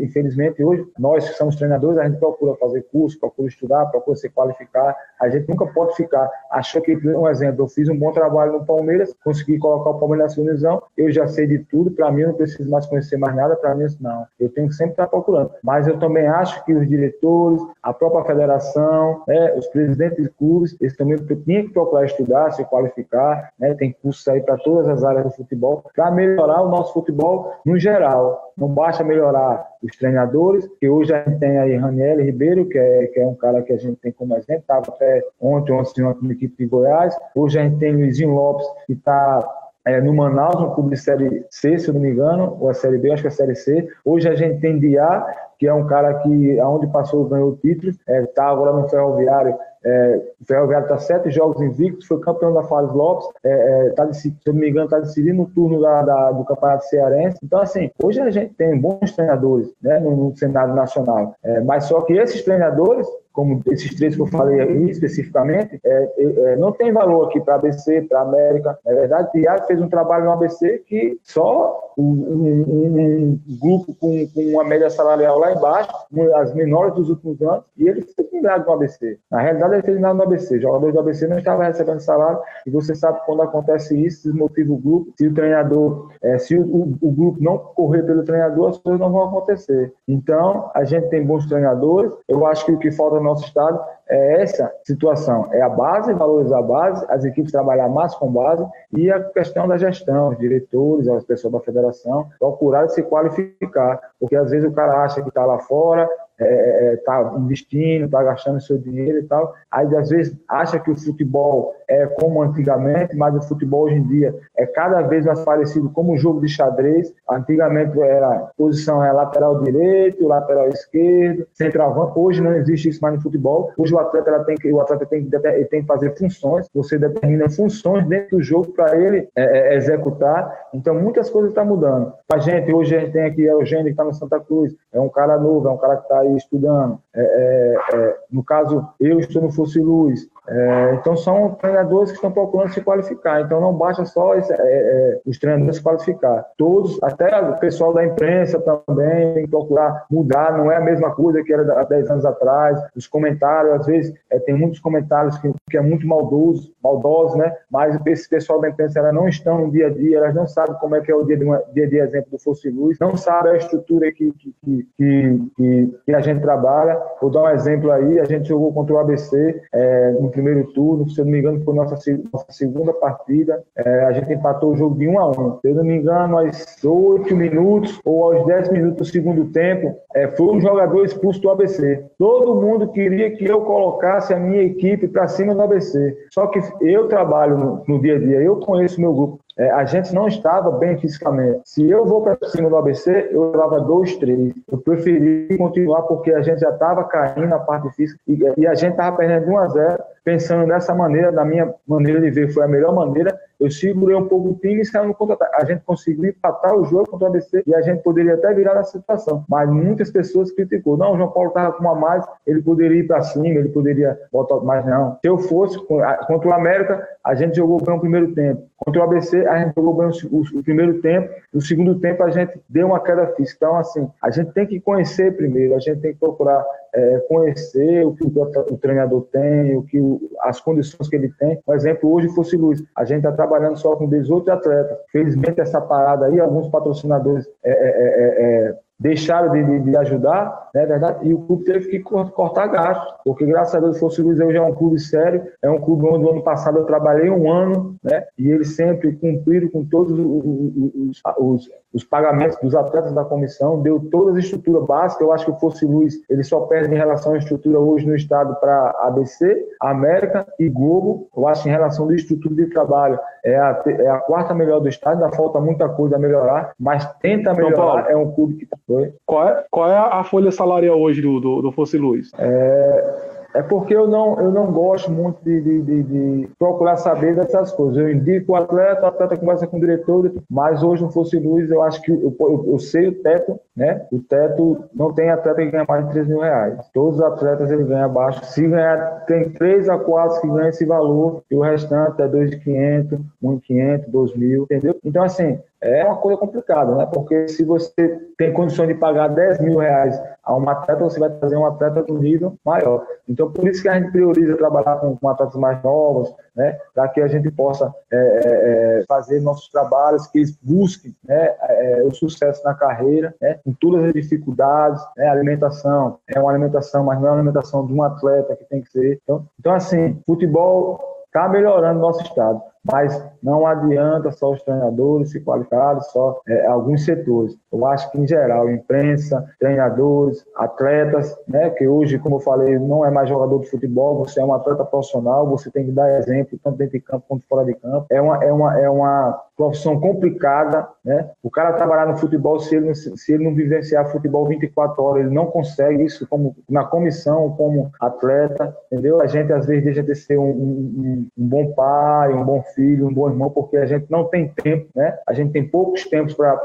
[SPEAKER 3] infelizmente, hoje, nós que somos treinadores, a gente procura fazer curso, procura estudar, procura se qualificar. A gente nunca pode ficar. Achou que, um exemplo, eu fiz um bom trabalho no Palmeiras, consegui colocar o Palmeiras na segunda eu já sei de tudo, para mim eu não preciso mais conhecer mais nada, para mim não. Eu tenho que sempre estar procurando. Mas eu também acho que os diretores, a própria federação, né, os presidentes de clubes, eles também tinham que procurar estudar, se qualificar, né, tem cursos aí para todas as áreas do futebol, para melhorar o nosso futebol no geral. Não basta melhorar os treinadores, que hoje a gente tem aí Raniel Ribeiro, que é, que é um cara que a gente tem como exemplo, estava até ontem, ontem na equipe de Goiás. Hoje a gente tem Luizinho Lopes, que está é, no Manaus, no clube de Série C, se eu não me engano, ou a Série B, acho que é a Série C. Hoje a gente tem Diá, que é um cara que, aonde passou, ganhou o título, está é, tá agora no Ferroviário, é, o Ferroviário está sete jogos invictos, foi campeão da Fares Lopes, é, é, tá se eu não me engano, está decidindo no turno da, da, do Campeonato Cearense. Então, assim, hoje a gente tem bons treinadores né, no, no cenário nacional, é, mas só que esses treinadores como esses três que eu falei aí especificamente, é, é, não tem valor aqui para ABC, para América. Na verdade, o Thiago fez um trabalho no ABC que só um, um, um grupo com, com, uma média salarial lá embaixo, as menores dos últimos anos, e ele fez milagre no ABC. Na realidade, ele fez nada no ABC. Jogadores do ABC não estavam recebendo salário, e você sabe quando acontece isso, desmotiva o grupo. Se o treinador, é, se o, o, o grupo não correr pelo treinador, as coisas não vão acontecer. Então, a gente tem bons treinadores. Eu acho que o que falta no nosso estado é essa situação, é a base, valorizar a base, as equipes trabalhar mais com base e a questão da gestão, os diretores, as pessoas da federação, procurar se qualificar, porque às vezes o cara acha que está lá fora, está é, é, tá investindo, está gastando seu dinheiro e tal. Aí, às vezes, acha que o futebol é como antigamente, mas o futebol hoje em dia é cada vez mais parecido como um jogo de xadrez. Antigamente era posição é lateral direito, lateral esquerdo, centroavante. Hoje não existe isso mais no futebol. Hoje o atleta tem que, o atleta tem ele tem que fazer funções. Você determina funções dentro do jogo para ele é, é, executar. Então, muitas coisas estão tá mudando. A gente, hoje a gente tem aqui Eugênio, que está no Santa Cruz. É um cara novo, é um cara que está aí estudando. É, é, é, no caso, eu estou no Fosse Luz. É, então, são treinadores que estão procurando se qualificar. Então, não basta só esse, é, os treinadores se qualificar. Todos, até o pessoal da imprensa também, procurar mudar. Não é a mesma coisa que era há 10 anos atrás. Os comentários, às vezes, tem muitos comentários que, que é muito maldoso, maldoso, né? Mas esse pessoal da imprensa elas não estão no dia a dia, elas não sabem como é que é o dia, de uma, dia a dia, exemplo do Fosse Luz, não sabem a estrutura que, que, que, que, que a gente trabalha. Vou dar um exemplo aí, a gente jogou contra o ABC é, no primeiro turno, se eu não me engano foi nossa, nossa segunda partida, é, a gente empatou o jogo de 1 a 1 Se eu não me engano, aos 8 minutos ou aos 10 minutos do segundo tempo, é, foi um jogador expulso do ABC. Todo mundo queria que eu colocasse a minha equipe para cima do ABC. Só que eu trabalho no, no dia a dia, eu conheço meu grupo é, a gente não estava bem fisicamente. Se eu vou para cima do ABC, eu levava dois, três. Eu preferi continuar porque a gente já estava caindo na parte física e, e a gente estava perdendo 1 a 0 pensando dessa maneira, da minha maneira de ver, foi a melhor maneira. Eu segurei um pouco o time e saiu no contra-ataque. A gente conseguiu empatar o jogo contra o ABC e a gente poderia até virar a situação. Mas muitas pessoas criticou. Não, o João Paulo estava com uma mais, ele poderia ir para cima, ele poderia botar. Mas não. Se eu fosse contra o América, a gente jogou bem o primeiro tempo. Contra o ABC, a gente jogou bem o, o, o primeiro tempo. No segundo tempo, a gente deu uma queda física. Então, assim, a gente tem que conhecer primeiro, a gente tem que procurar é, conhecer o que o, o, treinador tem, o que as condições que ele tem. Por exemplo, hoje fosse Luiz, a gente está trabalhando só com 18 atletas. Felizmente, essa parada aí, alguns patrocinadores é, é, é, é deixaram de, de, de, ajudar, né, verdade? E o clube teve que cortar gastos, porque graças a Deus o Fosse Luz hoje é um clube sério, é um clube onde no ano passado eu trabalhei um ano, né? E eles sempre cumpriram com todos os, os, os, os pagamentos dos atletas da comissão, deu todas as estruturas básicas. Eu acho que o Fosse Luz ele só perde em relação à estrutura hoje no estado para ABC, América e Globo. Eu acho que em relação à estrutura de trabalho é a, é a quarta melhor do estado, ainda falta muita coisa a melhorar, mas tenta melhorar. É um clube que tá
[SPEAKER 5] Qual é, qual é a folha salarial hoje do, do, do Fosse Luz?
[SPEAKER 3] É, é porque eu não, eu não gosto muito de, de, de, de, procurar saber dessas coisas. Eu indico o atleta, o atleta conversa com o diretor, mas hoje no Fosse Luz eu acho que eu, eu, eu, sei o teto, né? O teto não tem atleta que ganha mais de 3 mil reais. Todos os atletas ele ganha abaixo. Se ganhar, tem 3 a 4 que ganham esse valor, e o restante é 2.500, 1.500, 2.000, entendeu? Então, assim, é uma coisa complicada, né? Porque se você tem condições de pagar 10 mil reais a um atleta, você vai trazer um atleta do nível maior. Então, por isso que a gente prioriza trabalhar com, com atletas mais novos, né? Para que a gente possa é, é, é, fazer nossos trabalhos, que eles busquem né? É, o sucesso na carreira, né? Com todas as dificuldades, né? A alimentação é uma alimentação, mas não é uma alimentação de um atleta que tem que ser. Então, então assim, futebol está melhorando o nosso estado mas não adianta só os treinadores se qualificarem, só é, alguns setores. Eu acho que, em geral, imprensa, treinadores, atletas, né, que hoje, como eu falei, não é mais jogador de futebol, você é um atleta profissional, você tem que dar exemplo, tanto dentro de campo quanto fora de campo. É uma, é uma, é uma profissão complicada, né? O cara trabalhar no futebol, se ele, se ele não vivenciar futebol 24 horas, ele não consegue isso como na comissão, como atleta, entendeu? A gente, às vezes, deixa de ser um, um, um bom pai, um bom filho, um bom irmão, porque a gente não tem tempo, né? A gente tem poucos tempos para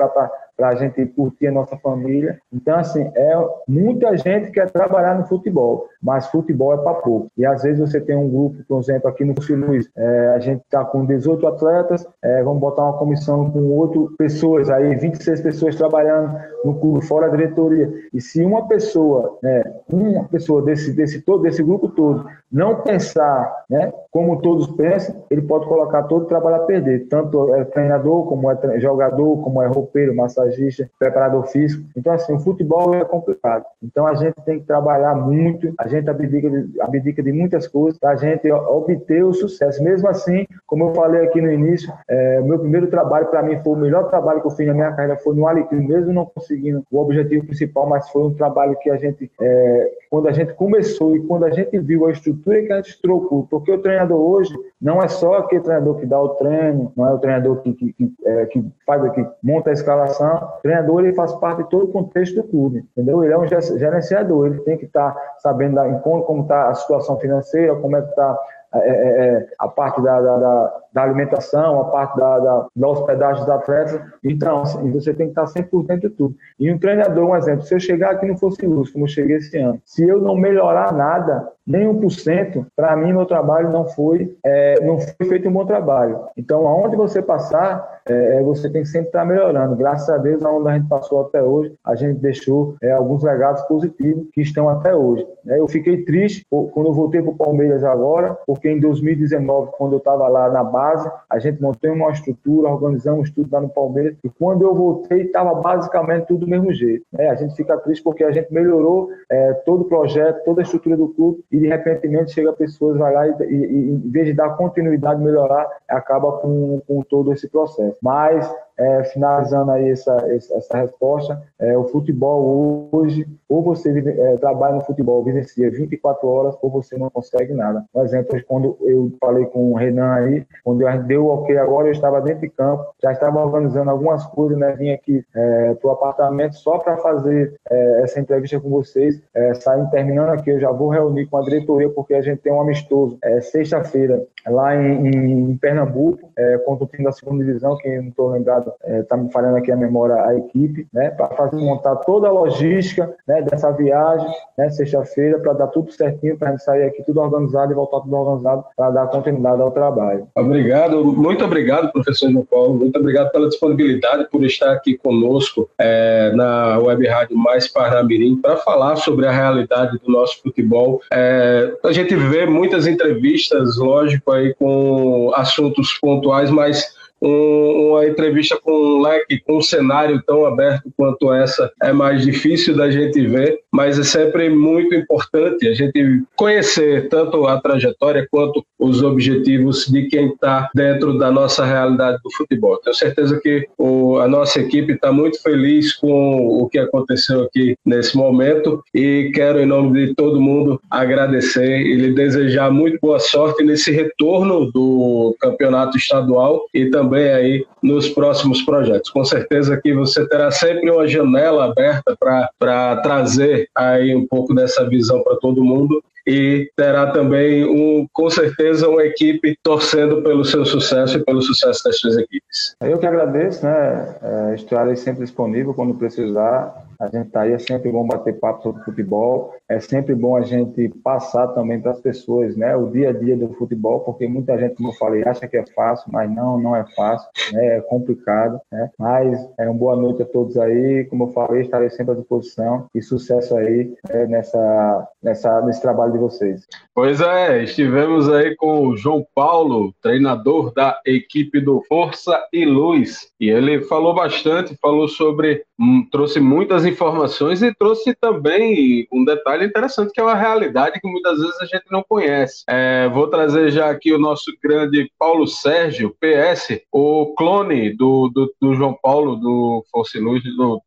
[SPEAKER 3] para a gente curtir a nossa família. Então, assim, é muita gente quer trabalhar no futebol, mas futebol é para pouco. E às vezes você tem um grupo, por exemplo, aqui no Luiz, é, a gente está com 18 atletas, é, vamos botar uma comissão com oito pessoas, aí 26 pessoas trabalhando no clube, fora da diretoria. E se uma pessoa, né, uma pessoa desse, desse, todo, desse grupo todo, não pensar né, como todos pensam, ele pode colocar todo o trabalho a perder. Tanto é treinador, como é jogador, como é roupeiro, massagista, preparador físico. Então, assim, o futebol é complicado. Então, a gente tem que trabalhar muito, a gente abdica de, abdica de muitas coisas para a gente obter o sucesso. Mesmo assim, como eu falei aqui no início, é, meu primeiro trabalho, para mim, foi o melhor trabalho que eu fiz na minha carreira, foi no Alecrim, mesmo não conseguindo o objetivo principal, mas foi um trabalho que a gente, é, quando a gente começou e quando a gente viu a estrutura que a gente trocou, porque o treinador hoje não é só aquele treinador que dá o treino, não é o treinador que, que, que, é, que faz, que monta a escalação, treinador ele faz parte de todo o contexto do clube, entendeu? Ele é um gerenciador, ele tem que estar tá sabendo da, como está a situação financeira, como é que está é, é, é, a parte da, da, da, alimentação, a parte da, da, da hospedagem dos atletas. Então, assim, você tem que estar sempre por dentro de tudo. E um treinador, um exemplo, se eu chegar aqui no Fosse Luz, como eu cheguei esse ano, se eu não melhorar nada, nem 1%, para mim, meu trabalho não foi, é, não foi feito um bom trabalho. Então, aonde você passar, é, você tem que sempre estar melhorando. Graças a Deus, aonde a gente passou até hoje, a gente deixou é, alguns legados positivos que estão até hoje. Eu fiquei triste quando eu voltei para o Palmeiras agora, porque em 2019, quando eu estava lá na base, a gente montou uma estrutura, organizamos tudo lá no Palmeiras, e quando eu voltei, estava basicamente tudo do mesmo jeito. Né? A gente fica triste porque a gente melhorou é, todo o projeto, toda a estrutura do clube, e de repente chega pessoas, vai lá e, e, e, em vez de dar continuidade, melhorar, acaba com, com todo esse processo. Mas é, finalizando aí essa, essa resposta, é, o futebol hoje, ou você é, trabalha no futebol, vivencia 24 horas, ou você não consegue nada. Um exemplo, quando eu falei com o Renan aí, quando gente deu ok agora, eu estava dentro de campo, já estava organizando algumas coisas, né? Vim aqui é, para o apartamento só para fazer é, essa entrevista com vocês. É, saindo, terminando aqui, eu já vou reunir com a diretoria, porque a gente tem um amistoso é, sexta-feira lá em, em Pernambuco, é, contra o time da segunda divisão, que não estou lembrado, está é, me falando aqui a memória, a equipe, né? Para fazer montar toda a logística né, dessa viagem, né, sexta-feira, para dar tudo certinho, para a gente sair aqui tudo organizado e voltar tudo organizado para dar continuidade ao trabalho.
[SPEAKER 2] Obrigado, muito obrigado, professor João Paulo, muito obrigado pela disponibilidade, por estar aqui conosco é, na Web Rádio Mais Parnamirim para falar sobre a realidade do nosso futebol. É, a gente vê muitas entrevistas, lógico, aí com assuntos pontuais, mas um, uma entrevista com um leque, com um cenário tão aberto quanto essa é mais difícil da gente ver, mas é sempre muito importante a gente conhecer tanto a trajetória quanto os objetivos de quem está dentro da nossa realidade do futebol. Tenho certeza que o, a nossa equipe está muito feliz com o que aconteceu aqui nesse momento e quero, em nome de todo mundo, agradecer e lhe desejar muito boa sorte nesse retorno do campeonato estadual e também também aí nos próximos projetos. Com certeza que você terá sempre uma janela aberta para trazer aí um pouco dessa visão para todo mundo e terá também, um, com certeza, uma equipe torcendo pelo seu sucesso e pelo sucesso das suas equipes.
[SPEAKER 3] Eu que agradeço, né? É, estarei sempre disponível quando precisar. A gente está aí, é sempre bom bater papo sobre futebol, é sempre bom a gente passar também para as pessoas, né, o dia a dia do futebol, porque muita gente, como eu falei, acha que é fácil, mas não, não é fácil, né, é complicado, né, mas é uma boa noite a todos aí, como eu falei, estarei sempre à disposição e sucesso aí né, nessa, nessa, nesse trabalho de vocês.
[SPEAKER 2] Pois é, estivemos aí com o João Paulo, treinador da equipe do Força e Luz, e ele falou bastante, falou sobre, hum, trouxe muitas informações e trouxe também um detalhe interessante que é uma realidade que muitas vezes a gente não conhece. É, vou trazer já aqui o nosso grande Paulo Sérgio, PS, o clone do, do, do João Paulo, do Força e Luz, do,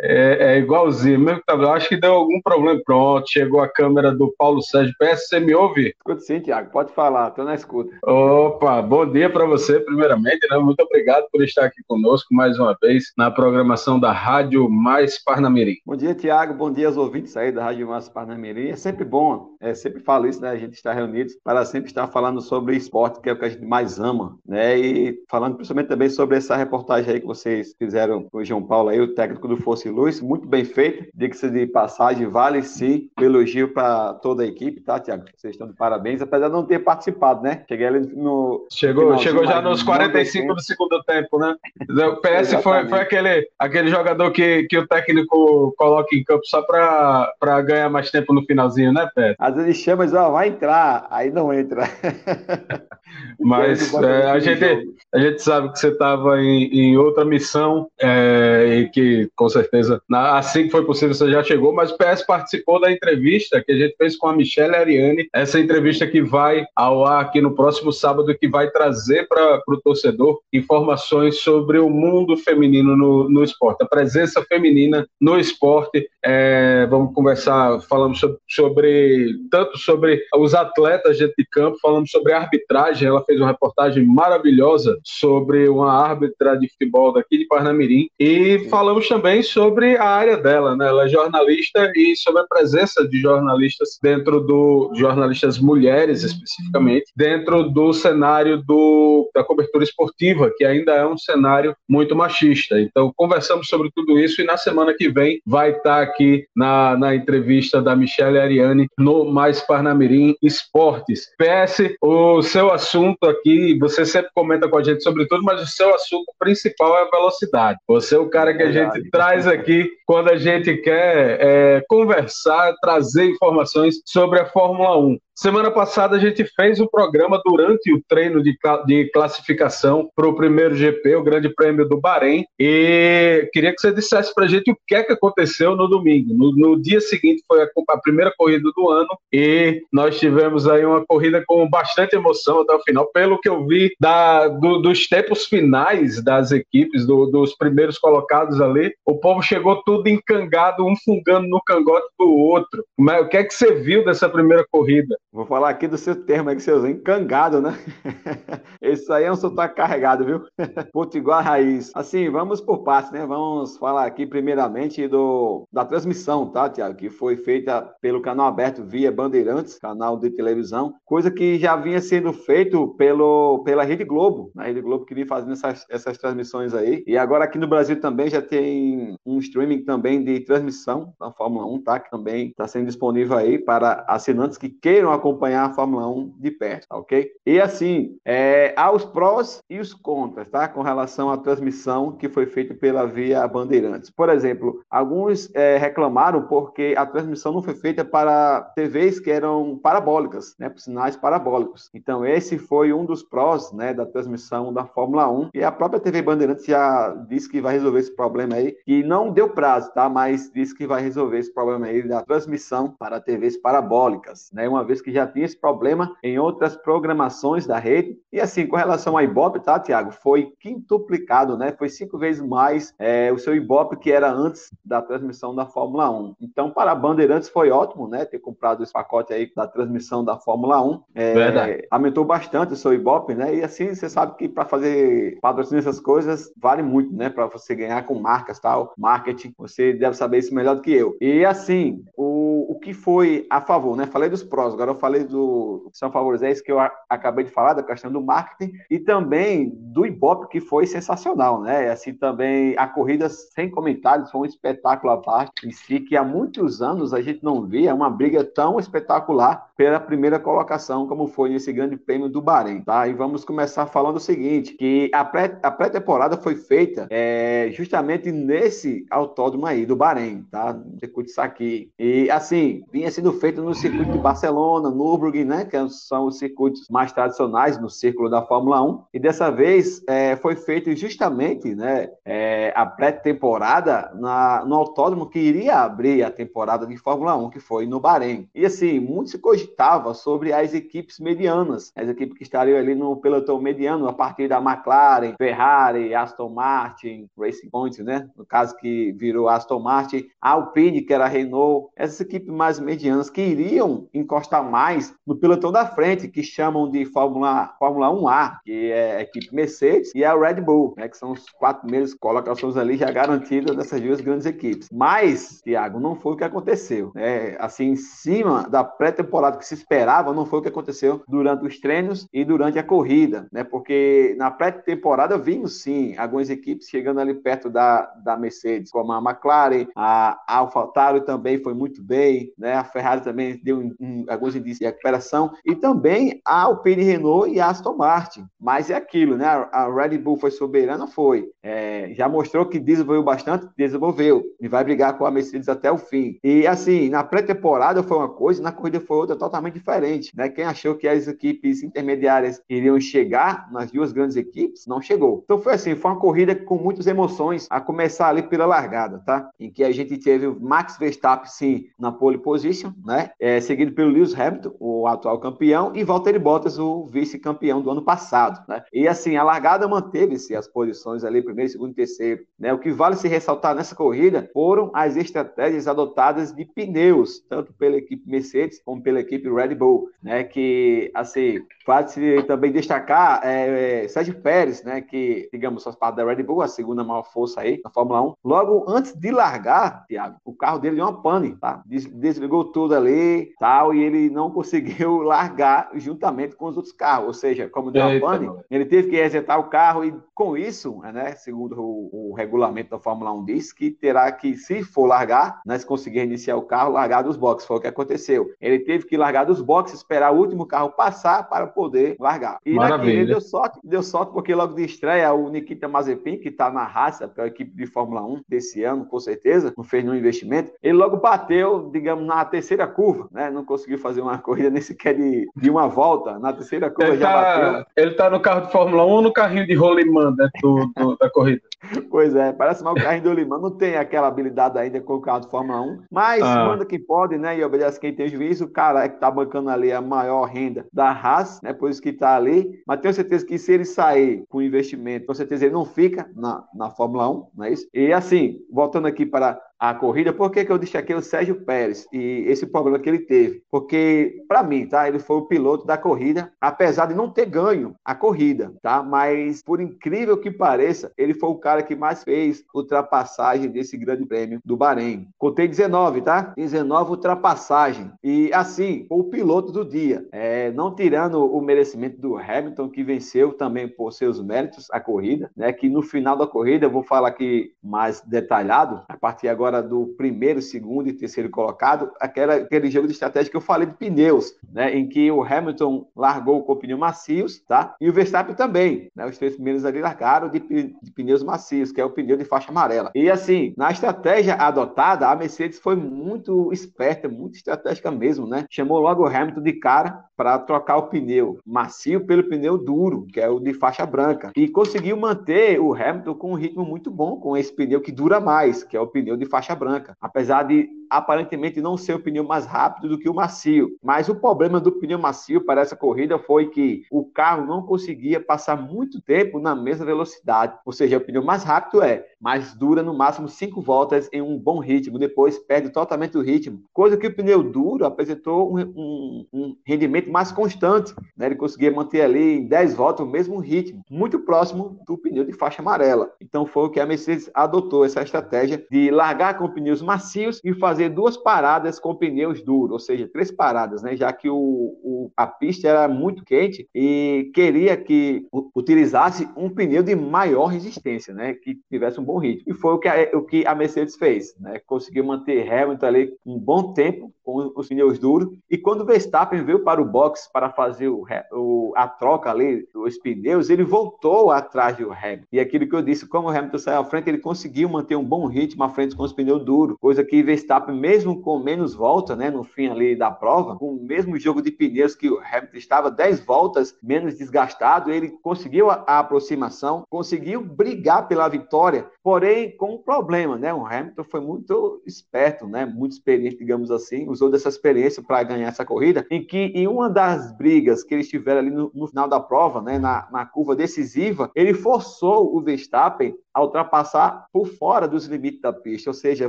[SPEAKER 2] é, é igualzinho, mesmo que eu acho que deu algum problema. Pronto, chegou a câmera do Paulo Sérgio PS, você me ouve?
[SPEAKER 4] Escuta sim, Tiago, pode falar, estou na escuta.
[SPEAKER 2] Opa, bom dia para você, primeiramente, né? Muito obrigado por estar aqui conosco mais uma vez na programação da Rádio Mais Parnamirim.
[SPEAKER 4] Bom dia, Tiago, bom dia aos ouvintes aí da Rádio Mais Parnamirim. É sempre bom, é sempre falo isso, né? A gente está reunidos para sempre estar falando sobre esporte, que é o que a gente mais ama, né? E falando principalmente também sobre essa reportagem aí que vocês fizeram com o João Paulo aí, o técnico do Força e Luz, muito bem feito. Diga-se de passagem, vale sim o elogio para toda a equipe, tá, Tiago? Vocês estão de parabéns, apesar de não ter participado, né?
[SPEAKER 2] Cheguei ali no. Chegou, chegou já nos 45 do segundo tempo, né? O PS foi, foi aquele, aquele jogador que, que o técnico coloca em campo só para ganhar mais tempo no finalzinho, né, PS?
[SPEAKER 4] Às vezes chama e diz, ó, vai entrar, aí não entra.
[SPEAKER 2] Mas é, a, gente, a gente sabe que você estava em, em, outra missão é, e que, com certeza, na, assim que foi possível, você já chegou. Mas o PS participou da entrevista que a gente fez com a Michelle Ariane. Essa entrevista que vai ao ar aqui no próximo sábado, que vai trazer para o torcedor informações sobre o mundo feminino no, no esporte, a presença feminina no esporte. É, vamos conversar, falamos sobre, sobre, tanto sobre os atletas dentro de campo, falamos sobre arbitragem. Ela fez uma reportagem maravilhosa sobre uma árbitra de futebol daqui de Parnamirim e falamos também sobre a área dela, né? Ela é jornalista e sobre a presença de jornalistas dentro do jornalistas mulheres especificamente dentro do cenário do, da cobertura esportiva, que ainda é um cenário muito machista. Então conversamos sobre tudo isso e na semana que vem vai estar aqui na, na entrevista da Michelle Ariane no Mais Parnamirim Esportes. PS, o seu assunto aqui, você sempre comenta com a gente sobre tudo, mas o seu assunto principal é a velocidade. Você é o cara que a gente traz aqui quando a gente quer é, conversar, trazer informações sobre a Fórmula 1. Semana passada a gente fez um programa durante o treino de, de classificação para o primeiro GP, o Grande Prêmio do Bahrein, e queria que você dissesse para a gente o que é que aconteceu no domingo. No, no dia seguinte foi a, a, primeira corrida do ano e nós tivemos aí uma corrida com bastante emoção até o final, pelo que eu vi da, do, dos tempos finais das equipes, do, dos primeiros colocados ali, o povo chegou tudo encangado, um fungando no cangote do outro. Mas o que é que você viu dessa primeira corrida?
[SPEAKER 4] Vou falar aqui do seu termo aí que você usou, encangado, né? Esse aí é um sotaque carregado, viu? Potiguar raiz. Assim, vamos por partes, né? Vamos falar aqui primeiramente do, da transmissão, tá, Tiago? Que foi feita pelo canal aberto via Bandeirantes, canal de televisão, coisa que já vinha sendo feito pelo, pela Rede Globo. A Rede Globo queria fazer essas, essas transmissões aí. E agora aqui no Brasil também já tem um streaming também de transmissão da Fórmula 1, tá? Que também está sendo disponível aí para assinantes que queiram acompanhar a Fórmula 1 de perto, tá ok? E assim, é, há os prós e os contras, tá? Com relação à transmissão que foi feita pela Via Bandeirantes. Por exemplo, alguns é, reclamaram porque a transmissão não foi feita para TVs que eram parabólicas, né? Por sinais parabólicos. Então, esse foi um dos prós, né? Da transmissão da Fórmula 1. E a própria TV Bandeirantes já disse que vai resolver esse problema aí, que não deu prazo, tá? Mas disse que vai resolver esse problema aí da transmissão para TVs parabólicas, né? Uma vez que já tinha esse problema em outras programações da rede. E assim, com relação ao Ibope, tá, Tiago? Foi quintuplicado, né? Foi cinco vezes mais é, o seu Ibope que era antes da transmissão da Fórmula 1. Então, para a Bandeirantes foi ótimo, né? Ter comprado esse pacote aí da transmissão da Fórmula 1. É, Verdade. Aumentou bastante o seu Ibope, né? E assim, você sabe que para fazer patrocínio essas coisas vale muito, né? Para você ganhar com marcas tal, marketing. Você deve saber isso melhor do que eu. E assim, o, o que foi a favor, né? Falei dos prós, agora falei do são isso que eu acabei de falar, da questão do marketing e também do Ibope, que foi sensacional, né? Assim também a corrida sem comentários foi um espetáculo à parte em si, que há muitos anos a gente não via uma briga tão espetacular pela primeira colocação, como foi nesse grande prêmio do Bahrein, tá? E vamos começar falando o seguinte, que a pré-temporada pré foi feita é, justamente nesse autódromo aí, do Bahrein, tá? Circuito Saki. E, assim, vinha sendo feito no circuito de Barcelona, Nürburgring, né? Que são os circuitos mais tradicionais no círculo da Fórmula 1. E dessa vez é, foi feito justamente, né? É, a pré-temporada no autódromo que iria abrir a temporada de Fórmula 1, que foi no Bahrein. E, assim, muito se cogitava sobre as equipes medianas, as equipes que estariam ali no pelotão mediano, a partir da McLaren, Ferrari, Aston Martin, Racing Point, né? No caso que virou Aston Martin, Alpine, que era a Renault, essas equipes mais medianas que iriam encostar mais no pelotão da frente, que chamam de Fórmula, Fórmula 1A, que é a equipe Mercedes e a Red Bull, né? Que são os quatro primeiros colocações ali já garantidas dessas duas grandes equipes. Mas, Thiago, não foi o que aconteceu. Né? Assim, em cima da pré-temporada que se esperava não foi o que aconteceu durante os treinos e durante a corrida, né? Porque na pré-temporada vimos sim algumas equipes chegando ali perto da, da Mercedes, como a McLaren, a AlphaTauri também foi muito bem, né? A Ferrari também deu um, um, alguns indícios de recuperação e também a Alpine Renault e a Aston Martin. Mas é aquilo, né? A Red Bull foi soberana, foi. É, já mostrou que desenvolveu bastante, desenvolveu e vai brigar com a Mercedes até o fim. E assim, na pré-temporada foi uma coisa, na corrida foi outra totalmente diferente, né? Quem achou que as equipes intermediárias iriam chegar nas duas grandes equipes, não chegou. Então foi assim, foi uma corrida com muitas emoções, a começar ali pela largada, tá? Em que a gente teve o Max Verstappen, sim, na pole position, né? É, seguido pelo Lewis Hamilton, o atual campeão, e Valtteri Bottas, o vice-campeão do ano passado, né? E assim, a largada manteve-se as posições ali, primeiro, segundo e terceiro, né? O que vale se ressaltar nessa corrida foram as estratégias adotadas de pneus, tanto pela equipe Mercedes como pela equipe Red Bull, né? Que, assim, faz-se também destacar é, é, Sérgio Pérez, né? Que, digamos, faz parte da Red Bull, a segunda maior força aí na Fórmula 1. Logo antes de largar, Thiago, o carro dele deu uma pane, tá? Desligou tudo ali, tal, e ele não conseguiu largar juntamente com os outros carros. Ou seja, como deu uma pane, ele teve que resetar o carro e, com isso, né? Segundo o, o regulamento da Fórmula 1 diz que terá que, se for largar, né, se conseguir iniciar o carro, largar dos boxes. Foi o que aconteceu. Ele teve que largar dos boxes, esperar o último carro passar para poder largar. E naquele deu sorte, deu sorte porque logo de estreia o Nikita Mazepin, que está na raça pela equipe de Fórmula 1 desse ano, com certeza, não fez nenhum investimento, ele logo bateu, digamos, na terceira curva, né? Não conseguiu fazer um uma corrida nem sequer de, de uma volta. Na terceira curva
[SPEAKER 2] ele
[SPEAKER 4] já
[SPEAKER 2] tá,
[SPEAKER 4] bateu.
[SPEAKER 2] Ele tá no carro de Fórmula 1 ou no carrinho de rolimã né, do, do, da corrida?
[SPEAKER 4] Pois é, parece mal o carrinho do Limão. Não tem aquela habilidade ainda com o carro de Fórmula 1, mas ah. manda quem pode, né? E obedece quem tem juízo. O cara é que tá bancando ali a maior renda da Haas, né? Por isso que tá ali. Mas tenho certeza que se ele sair com investimento, com certeza ele não fica na, na Fórmula 1, não é isso? E assim, voltando aqui para a corrida, por que, que eu destaquei o Sérgio Pérez e esse problema que ele teve? Porque, para mim, tá, ele foi o piloto da corrida, apesar de não ter ganho a corrida, tá? Mas, por incrível que pareça, ele foi o cara que mais fez ultrapassagem desse grande prêmio do Bahrein. Contei 19, tá? 19 ultrapassagem. E, assim, o piloto do dia. É, não tirando o merecimento do Hamilton, que venceu também por seus méritos a corrida, né? Que no final da corrida, eu vou falar aqui mais detalhado, a partir agora agora do primeiro, segundo e terceiro colocado, aquela, aquele jogo de estratégia que eu falei de pneus, né, em que o Hamilton largou com pneus macios, tá? E o Verstappen também, né? Os três primeiros ali largaram de, de pneus macios, que é o pneu de faixa amarela. E assim, na estratégia adotada, a Mercedes foi muito esperta, muito estratégica mesmo, né? Chamou logo o Hamilton de cara para trocar o pneu macio pelo pneu duro, que é o de faixa branca, e conseguiu manter o Hamilton com um ritmo muito bom com esse pneu que dura mais, que é o pneu de faixa faixa branca, apesar de aparentemente não ser o pneu mais rápido do que o macio. Mas o problema do pneu macio para essa corrida foi que o carro não conseguia passar muito tempo na mesma velocidade. Ou seja, o pneu mais rápido é, mas dura no máximo cinco voltas em um bom ritmo, depois perde totalmente o ritmo. Coisa que o pneu duro apresentou um, um, um rendimento mais constante. Né? Ele conseguia manter ali em 10 voltas o mesmo ritmo, muito próximo do pneu de faixa amarela. Então foi o que a Mercedes adotou essa estratégia de largar com pneus macios e fazer duas paradas com pneus duros, ou seja, três paradas, né? Já que o, o, a pista era muito quente e queria que utilizasse um pneu de maior resistência, né? Que tivesse um bom ritmo. E foi o que a, o que a Mercedes fez, né? Conseguiu manter Hamilton ali um bom tempo com os pneus duros. E quando o Verstappen veio para o box para fazer o, o, a troca ali dos pneus, ele voltou atrás do Hamilton. E aquilo que eu disse, como o Hamilton saiu à frente, ele conseguiu manter um bom ritmo à frente com os pneus duros, coisa que Verstappen mesmo com menos volta, né, no fim ali da prova, com o mesmo jogo de pneus que o Hamilton estava 10 voltas menos desgastado, ele conseguiu a, a aproximação, conseguiu brigar pela vitória, porém com um problema, né? O Hamilton foi muito esperto, né, muito experiente, digamos assim, usou dessa experiência para ganhar essa corrida, em que em uma das brigas que eles tiveram ali no, no final da prova, né, na, na curva decisiva, ele forçou o Verstappen a ultrapassar por fora dos limites da pista, ou seja,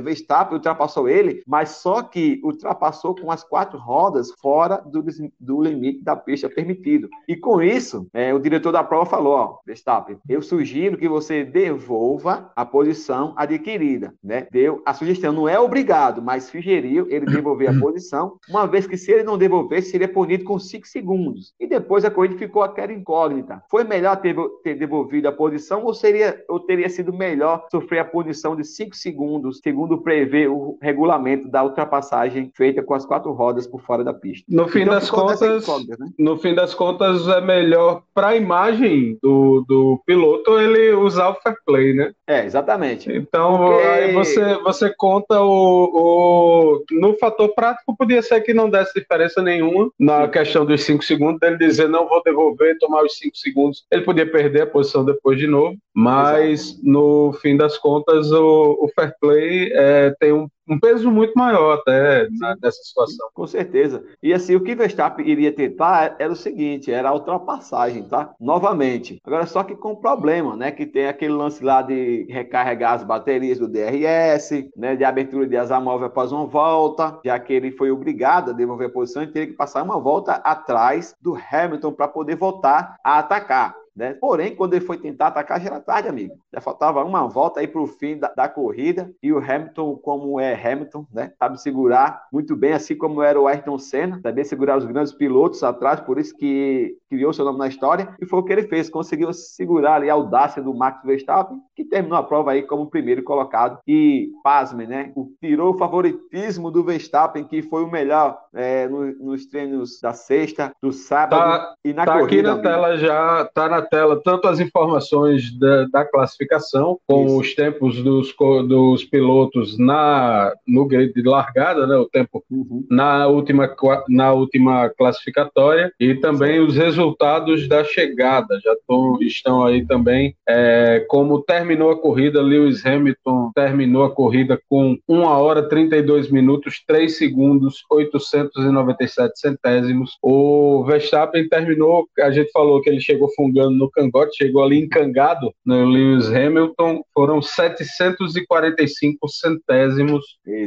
[SPEAKER 4] Verstappen ultrapassou ele, mas só que ultrapassou com as quatro rodas fora do, do limite da pista permitido. E com isso, é, o diretor da prova falou, ó, Verstappen, eu sugiro que você devolva a posição adquirida, né? Deu a sugestão, não é obrigado, mas sugeriu ele devolver a posição, uma vez que se ele não devolver, seria punido com cinco segundos. E depois a corrida ficou aquela incógnita. Foi melhor ter, ter devolvido a posição ou seria ou teria sido melhor sofrer a punição de 5 segundos, segundo prevê o regulamento da ultrapassagem feita com as quatro rodas por fora da pista.
[SPEAKER 2] No fim então, das contas, né? no fim das contas é melhor para a imagem do, do piloto ele usar o fair play, né?
[SPEAKER 4] É, exatamente.
[SPEAKER 2] Então Porque... aí você você conta o, o no fator prático podia ser que não desse diferença nenhuma na Sim. questão dos 5 segundos dele dizer não vou devolver, tomar os 5 segundos, ele podia perder a posição depois de novo, mas Exato no fim das contas, o, o fair play é, tem um, um, peso muito maior até né, nessa situação.
[SPEAKER 4] Com certeza. E assim, o que Verstappen iria tentar era o seguinte, era a ultrapassagem, tá? Novamente. Agora, só que com problema, né? Que tem aquele lance lá de recarregar as baterias do DRS, né? De abertura de asa móvel após uma volta, já que ele foi obrigado a devolver a posição e teria que passar uma volta atrás do Hamilton para poder voltar a atacar. Né? Porém, quando ele foi tentar atacar, já era tarde, amigo. Já faltava uma volta aí para o fim da, da, corrida. E o Hamilton, como é Hamilton, né? sabe segurar muito bem, assim como era o Ayrton Senna, também segurar os grandes pilotos atrás, por isso que criou seu nome na história. E foi o que ele fez, conseguiu segurar ali a audácia do Max Verstappen, que terminou a prova aí como primeiro colocado. E, pasme, né? Tirou o favoritismo do Verstappen, que foi o melhor é, no, nos treinos da sexta, do sábado
[SPEAKER 2] tá,
[SPEAKER 4] e na
[SPEAKER 2] tá
[SPEAKER 4] corrida.
[SPEAKER 2] aqui na tela já, tá na tela tanto as informações da, da classificação, com Isso. os tempos dos, dos pilotos na, no grid de largada, né? O tempo uhum. na, última, na última classificatória, e também os resultados da chegada. Já tô, estão aí também é, como terminou a corrida, Lewis Hamilton terminou a corrida com 1 hora 32 minutos, 3 segundos, 897 centésimos. O Verstappen terminou, a gente falou que ele chegou fungando no cangote, chegou ali encangado no Lewis Hamilton, foram 745 centésimos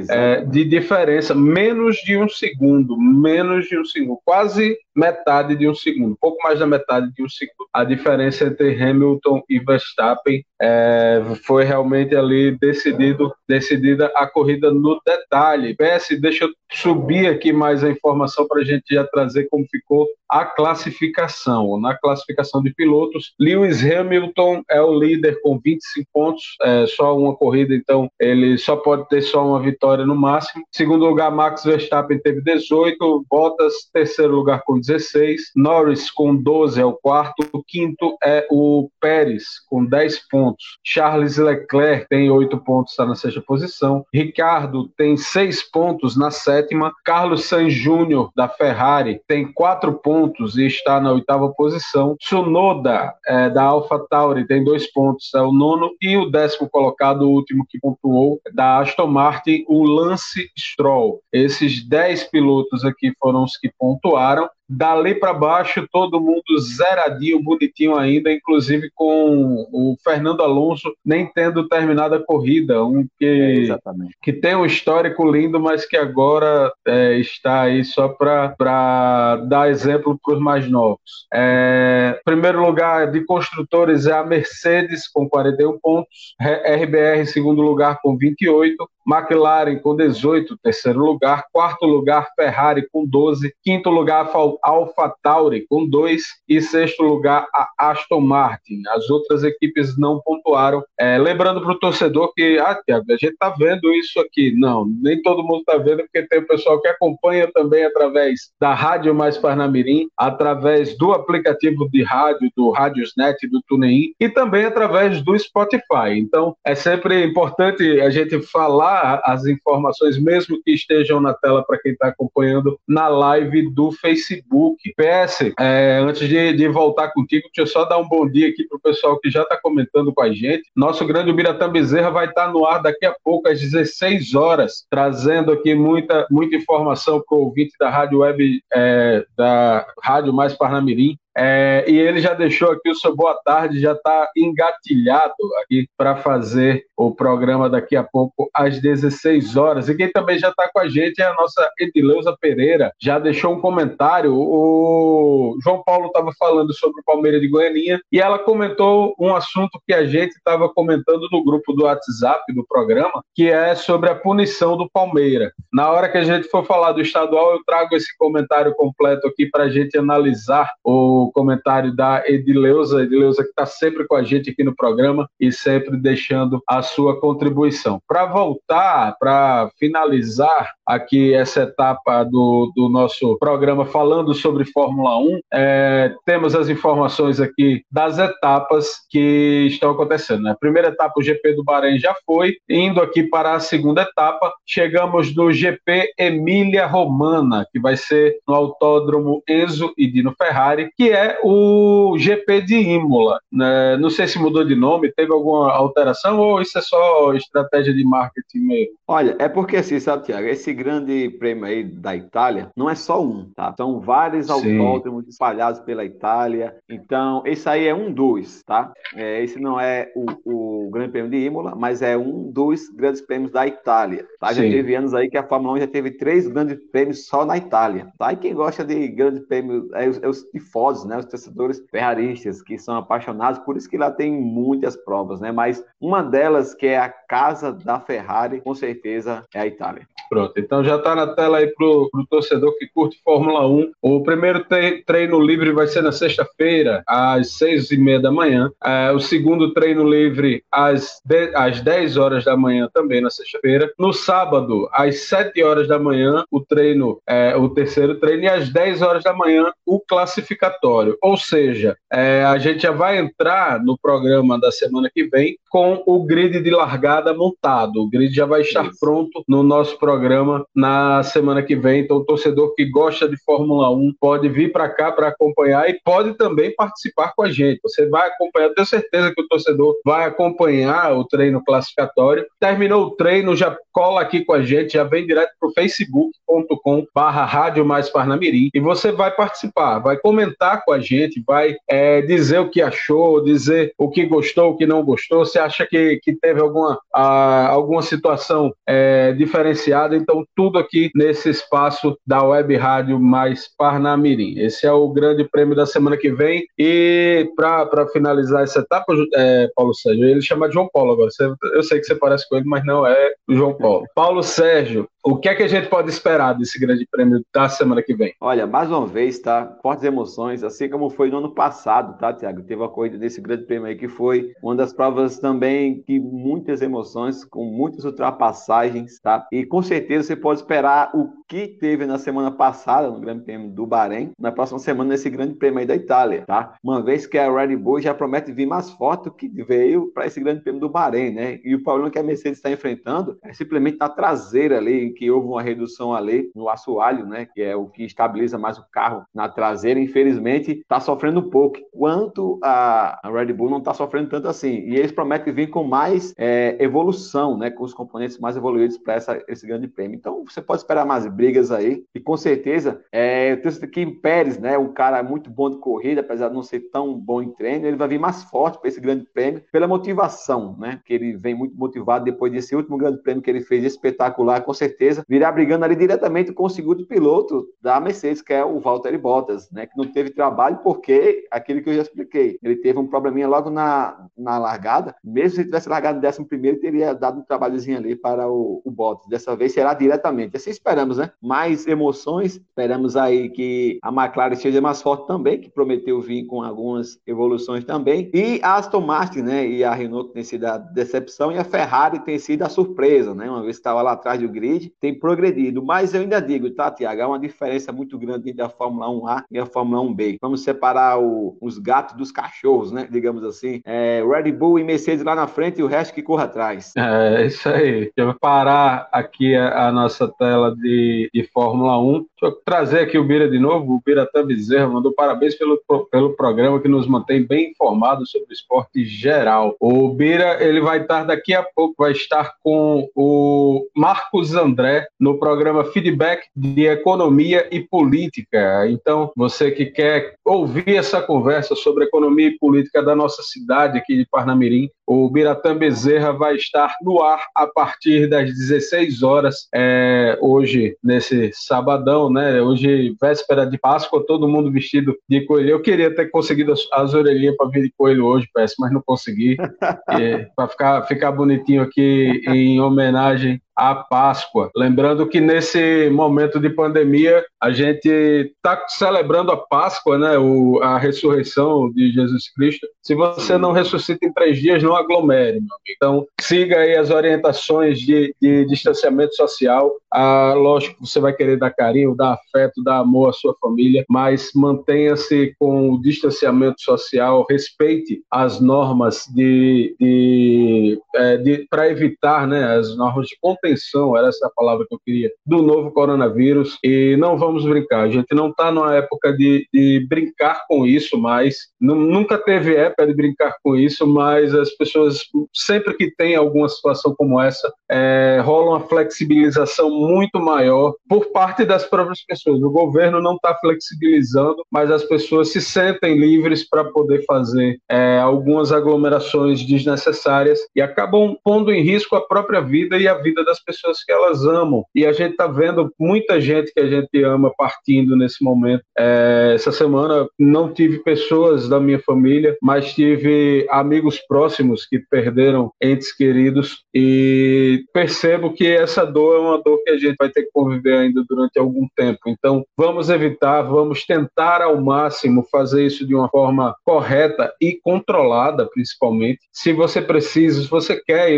[SPEAKER 2] é, de diferença, menos de um segundo, menos de um segundo, quase metade de um segundo, pouco mais da metade de um segundo. A diferença entre Hamilton e Verstappen é, foi realmente ali decidido, decidida a corrida no detalhe. PS, deixa eu subir aqui mais a informação para a gente já trazer como ficou a classificação. Na classificação de pilotos, Lewis Hamilton é o líder com 25 pontos, é, só uma corrida, então ele só pode ter só uma vitória no máximo. Segundo lugar, Max Verstappen teve 18, Bottas, terceiro lugar com 16, Norris com 12 é o quarto, o quinto é o Pérez com 10 pontos, Charles Leclerc tem 8 pontos, está na sexta posição, Ricardo tem 6 pontos na sétima, Carlos Sainz Júnior da Ferrari tem 4 pontos e está na oitava posição, Tsunoda é, da AlphaTauri tem 2 pontos, é o nono, e o décimo colocado, o último que pontuou, da Aston Martin, o Lance Stroll. Esses 10 pilotos aqui foram os que pontuaram. Dali para baixo, todo mundo zeradinho, bonitinho ainda, inclusive com o Fernando Alonso nem tendo terminado a corrida, um que, é, que tem um histórico lindo, mas que agora é, está aí só para dar exemplo para os mais novos. É, primeiro lugar de construtores é a Mercedes, com 41 pontos, RBR em segundo lugar com 28, McLaren com 18, terceiro lugar, quarto lugar Ferrari com 12, quinto lugar Alfa Tauri com 2 e sexto lugar a Aston Martin. As outras equipes não pontuaram. É, lembrando para o torcedor que, ah, a gente está vendo isso aqui. Não, nem todo mundo está vendo, porque tem o pessoal que acompanha também através da Rádio Mais Parnamirim, através do aplicativo de rádio, do Rádiosnet, do TuneIn e também através do Spotify. Então, é sempre importante a gente falar as informações, mesmo que estejam na tela para quem está acompanhando na live do Facebook. Facebook. PS, é, antes de, de, voltar contigo, deixa eu só dar um bom dia aqui para o pessoal que já está comentando com a gente. Nosso grande Biratã Bezerra vai estar tá no ar daqui a pouco, às 16 horas, trazendo aqui muita, muita informação para o ouvinte da Rádio Web, é, da Rádio Mais Parnamirim. É, e ele já deixou aqui o seu boa tarde, já está engatilhado aqui para fazer o programa daqui a pouco às 16 horas. E quem também já está com a gente é a nossa Edileuza Pereira, já deixou um comentário. O João Paulo estava falando sobre o Palmeiras de Goianinha e ela comentou um assunto que a gente estava comentando no grupo do WhatsApp do programa, que é sobre a punição do Palmeiras. Na hora que a gente for falar do estadual, eu trago esse comentário completo aqui para a gente analisar o o comentário da Edileuza, Edileuza que está sempre com a gente aqui no programa e sempre deixando a sua contribuição. Para voltar, para finalizar aqui essa etapa do, do nosso programa falando sobre Fórmula 1, é, temos as informações aqui das etapas que estão acontecendo. Né? A primeira etapa, o GP do Bahrein já foi, indo aqui para a segunda etapa, chegamos no GP Emília Romana, que vai ser no Autódromo Enzo e Dino Ferrari, que é o GP de Imola. Né? Não sei se mudou de nome, teve alguma alteração ou isso é só estratégia de marketing mesmo?
[SPEAKER 4] Olha, é porque assim, sabe, Tiago, esse grande prêmio aí da Itália não é só um, tá? São vários Sim. autódromos espalhados pela Itália. Então, esse aí é um dos, tá? É, esse não é o, o Grande Prêmio de Imola, mas é um dos grandes prêmios da Itália. Tá? Já teve anos aí que a Fórmula 1 já teve três grandes prêmios só na Itália. Tá? E quem gosta de grandes prêmios é os, é os tifosos, né? Os torcedores ferraristas, que são apaixonados, por isso que lá tem muitas provas, né? Mas uma delas, que é a casa da Ferrari, com certeza é a Itália.
[SPEAKER 2] Pronto, então já está na tela aí para o torcedor que curte Fórmula 1. O primeiro treino livre vai ser na sexta-feira, às seis e meia da manhã. É, o segundo treino livre às, de, às 10 horas da manhã, também na sexta-feira. No sábado, às 7 horas da manhã, o treino, é, o terceiro treino, e às 10 horas da manhã, o classificatório. Ou seja, é, a gente já vai entrar no programa da semana que vem com o grid de largada montado. O grid já vai estar Isso. pronto no nosso programa na semana que vem. Então, o torcedor que gosta de Fórmula 1 pode vir para cá para acompanhar e pode também participar com a gente. Você vai acompanhar, tenho certeza que o torcedor vai acompanhar o treino classificatório. Terminou o treino, já cola aqui com a gente, já vem direto para o facebook.com barra Rádio Mais Parnamirim e você vai participar, vai comentar com a gente, vai é, dizer o que achou, dizer o que gostou, o que não gostou, se acha que, que teve alguma, a, alguma situação é, diferenciada, então tudo aqui nesse espaço da Web Rádio Mais Parnamirim. Esse é o grande prêmio da semana que vem e para finalizar essa etapa, é, Paulo Sérgio, ele chama de João Paulo agora, eu sei que você parece com ele, mas não é o João Paulo. Paulo Sérgio, o que é que a gente pode esperar desse grande prêmio da semana que vem?
[SPEAKER 4] Olha, mais uma vez, tá? Fortes emoções, assim como foi no ano passado, tá, Tiago? Teve a corrida desse grande prêmio aí que foi uma das provas também que muitas emoções, com muitas ultrapassagens, tá? E com certeza você pode esperar o que teve na semana passada no Grande Prêmio do Bahrein, na próxima semana nesse Grande Prêmio aí da Itália, tá? Uma vez que a Red Bull já promete vir mais forte que veio para esse Grande Prêmio do Bahrein, né? E o problema que a Mercedes está enfrentando é simplesmente na traseira ali, que houve uma redução ali no assoalho, né, que é o que estabiliza mais o carro na traseira, infelizmente está sofrendo um pouco, quanto a Red Bull não está sofrendo tanto assim. E eles prometem vir com mais é, evolução, né, com os componentes mais evoluídos para esse grande prêmio. Então você pode esperar mais brigas aí, e com certeza, é, eu tenho que Kim Pérez, né, um cara muito bom de corrida, apesar de não ser tão bom em treino, ele vai vir mais forte para esse grande prêmio pela motivação, né, que ele vem muito motivado depois desse último grande prêmio que ele fez espetacular, com certeza virá brigando ali diretamente com o segundo piloto da Mercedes, que é o Valtteri Bottas, né, que não teve trabalho porque aquilo que eu já expliquei, ele teve um probleminha logo na, na largada, mesmo se ele tivesse largado no décimo primeiro, teria dado um trabalhozinho ali para o, o Bottas. Dessa vez será diretamente. Assim esperamos, né? Mais emoções, esperamos aí que a McLaren seja mais forte também, que prometeu vir com algumas evoluções também, e a Aston Martin, né, e a Renault tem sido a decepção, e a Ferrari tem sido a surpresa, né, uma vez que estava lá atrás do grid, tem progredido. Mas eu ainda digo, tá, Tiago? Há uma diferença muito grande entre a Fórmula 1A e a Fórmula 1B. Vamos separar o, os gatos dos cachorros, né? Digamos assim. É, Red Bull e Mercedes lá na frente e o resto que corra atrás.
[SPEAKER 2] É, isso aí. Eu vou parar aqui a, a nossa tela de, de Fórmula 1. Trazer aqui o Bira de novo. O Bira Bezerra mandou parabéns pelo, pelo programa que nos mantém bem informados sobre o esporte geral. O Bira, ele vai estar daqui a pouco, vai estar com o Marcos André no programa Feedback de Economia e Política. Então, você que quer ouvir essa conversa sobre economia e política da nossa cidade aqui de Parnamirim, o Biratã Bezerra vai estar no ar a partir das 16 horas, é, hoje, nesse sabadão, né? Hoje, véspera de Páscoa, todo mundo vestido de coelho. Eu queria ter conseguido as, as orelhinhas para vir de coelho hoje, peço, mas não consegui. para ficar, ficar bonitinho aqui em homenagem a Páscoa. Lembrando que nesse momento de pandemia, a gente está celebrando a Páscoa, né? O, a ressurreição de Jesus Cristo. Se você não ressuscita em três dias, não aglomere. Então, siga aí as orientações de, de distanciamento social. Ah, lógico, você vai querer dar carinho, dar afeto, dar amor à sua família, mas mantenha-se com o distanciamento social, respeite as normas de, de, é, de para evitar, né? As normas de contenção, era essa a palavra que eu queria, do novo coronavírus. E não vamos brincar, a gente não está numa época de, de, brincar com isso mais. Nunca teve época de brincar com isso, mas as pessoas, sempre que tem alguma situação como essa, é, rola uma flexibilização muito maior por parte das próprias pessoas. O governo não está flexibilizando, mas as pessoas se sentem livres para poder fazer é, algumas aglomerações desnecessárias e acabam pondo em risco a própria vida e a vida das das pessoas que elas amam. E a gente está vendo muita gente que a gente ama partindo nesse momento. É, essa semana não tive pessoas da minha família, mas tive amigos próximos que perderam entes queridos e percebo que essa dor é uma dor que a gente vai ter que conviver ainda durante algum tempo. Então, vamos evitar, vamos tentar ao máximo fazer isso de uma forma correta e controlada, principalmente. Se você precisa, se você quer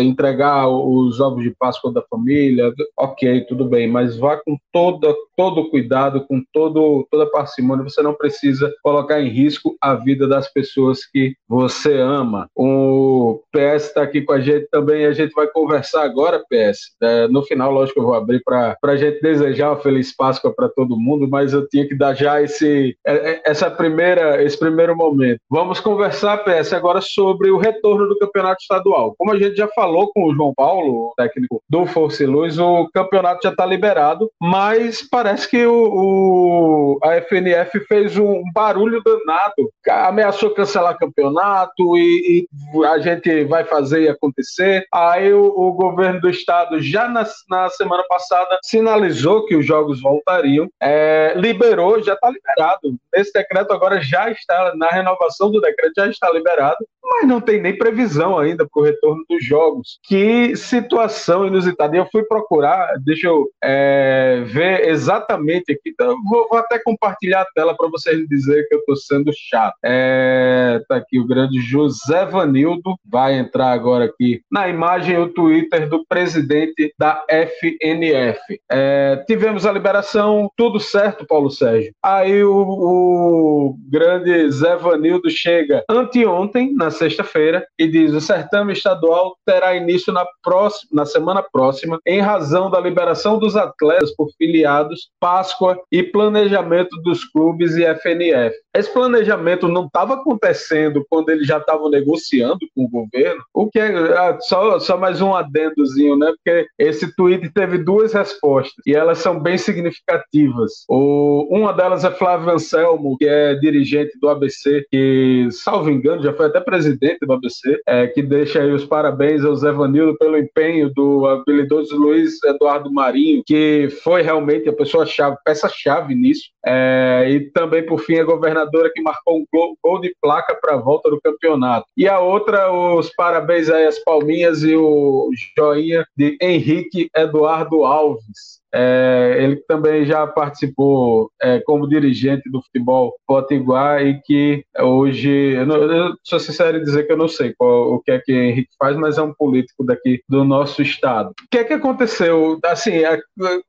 [SPEAKER 2] entregar os ovos de Páscoa da família, ok, tudo bem, mas vá com todo, todo cuidado, com todo, toda parcimônia. Você não precisa colocar em risco a vida das pessoas que você ama. O PS está aqui com a gente também, a gente vai conversar agora, PS. É, no final, lógico, eu vou abrir para a gente desejar uma feliz Páscoa para todo mundo, mas eu tinha que dar já esse, é, é, essa primeira, esse primeiro momento. Vamos conversar, PS, agora sobre o retorno do campeonato estadual. Como a gente já falou com o João Paulo, técnico do Força e Luz, o campeonato já está liberado, mas parece que o, o, a FNF fez um barulho danado, ameaçou cancelar campeonato e, e a gente vai fazer e acontecer. Aí o, o governo do estado já na, na, semana passada sinalizou que os jogos voltariam, é, liberou, já está liberado. Esse decreto agora já está na renovação do decreto já está liberado, mas não tem nem previsão ainda para o retorno dos jogos. Que situação inusitada. E eu fui procurar, deixa eu é, ver exatamente aqui. Então, vou, vou, até compartilhar a tela para vocês dizerem que eu estou sendo chato. É, tá aqui o grande José Vanildo, vai entrar agora aqui na imagem o Twitter do presidente da FNF. É, tivemos a liberação, tudo certo, Paulo Sérgio. Aí o, o grande Zé Vanildo chega anteontem, na sexta-feira, e diz: o certame estadual terá início na, próxima, na semana próxima, em razão da liberação dos atletas por filiados, Páscoa e planejamento dos clubes e FNF. Esse planejamento não estava acontecendo quando eles já estavam negociando com o governo, o que é ah, só, só mais um adendozinho, né? Porque esse tweet teve duas respostas e elas são bem significativas. O, uma delas é Flávio Anselmo, que é dirigente do ABC, que, salvo engano, já foi até presidente do ABC, é, que deixa aí os parabéns ao Zé Vanildo pelo empenho do habilidoso Luiz Eduardo Marinho, que foi realmente a pessoa-chave, peça-chave nisso. É, e também, por fim, a governadora que marcou um gol, gol de placa para a volta do campeonato. E a outra, os parabéns aí às palminhas e o joinha de Henrique Eduardo Alves. É, ele também já participou é, como dirigente do futebol potiguar e que hoje, eu, eu sou sincero em dizer que eu não sei qual, o que é que Henrique faz, mas é um político daqui do nosso estado. O que é que aconteceu? Assim,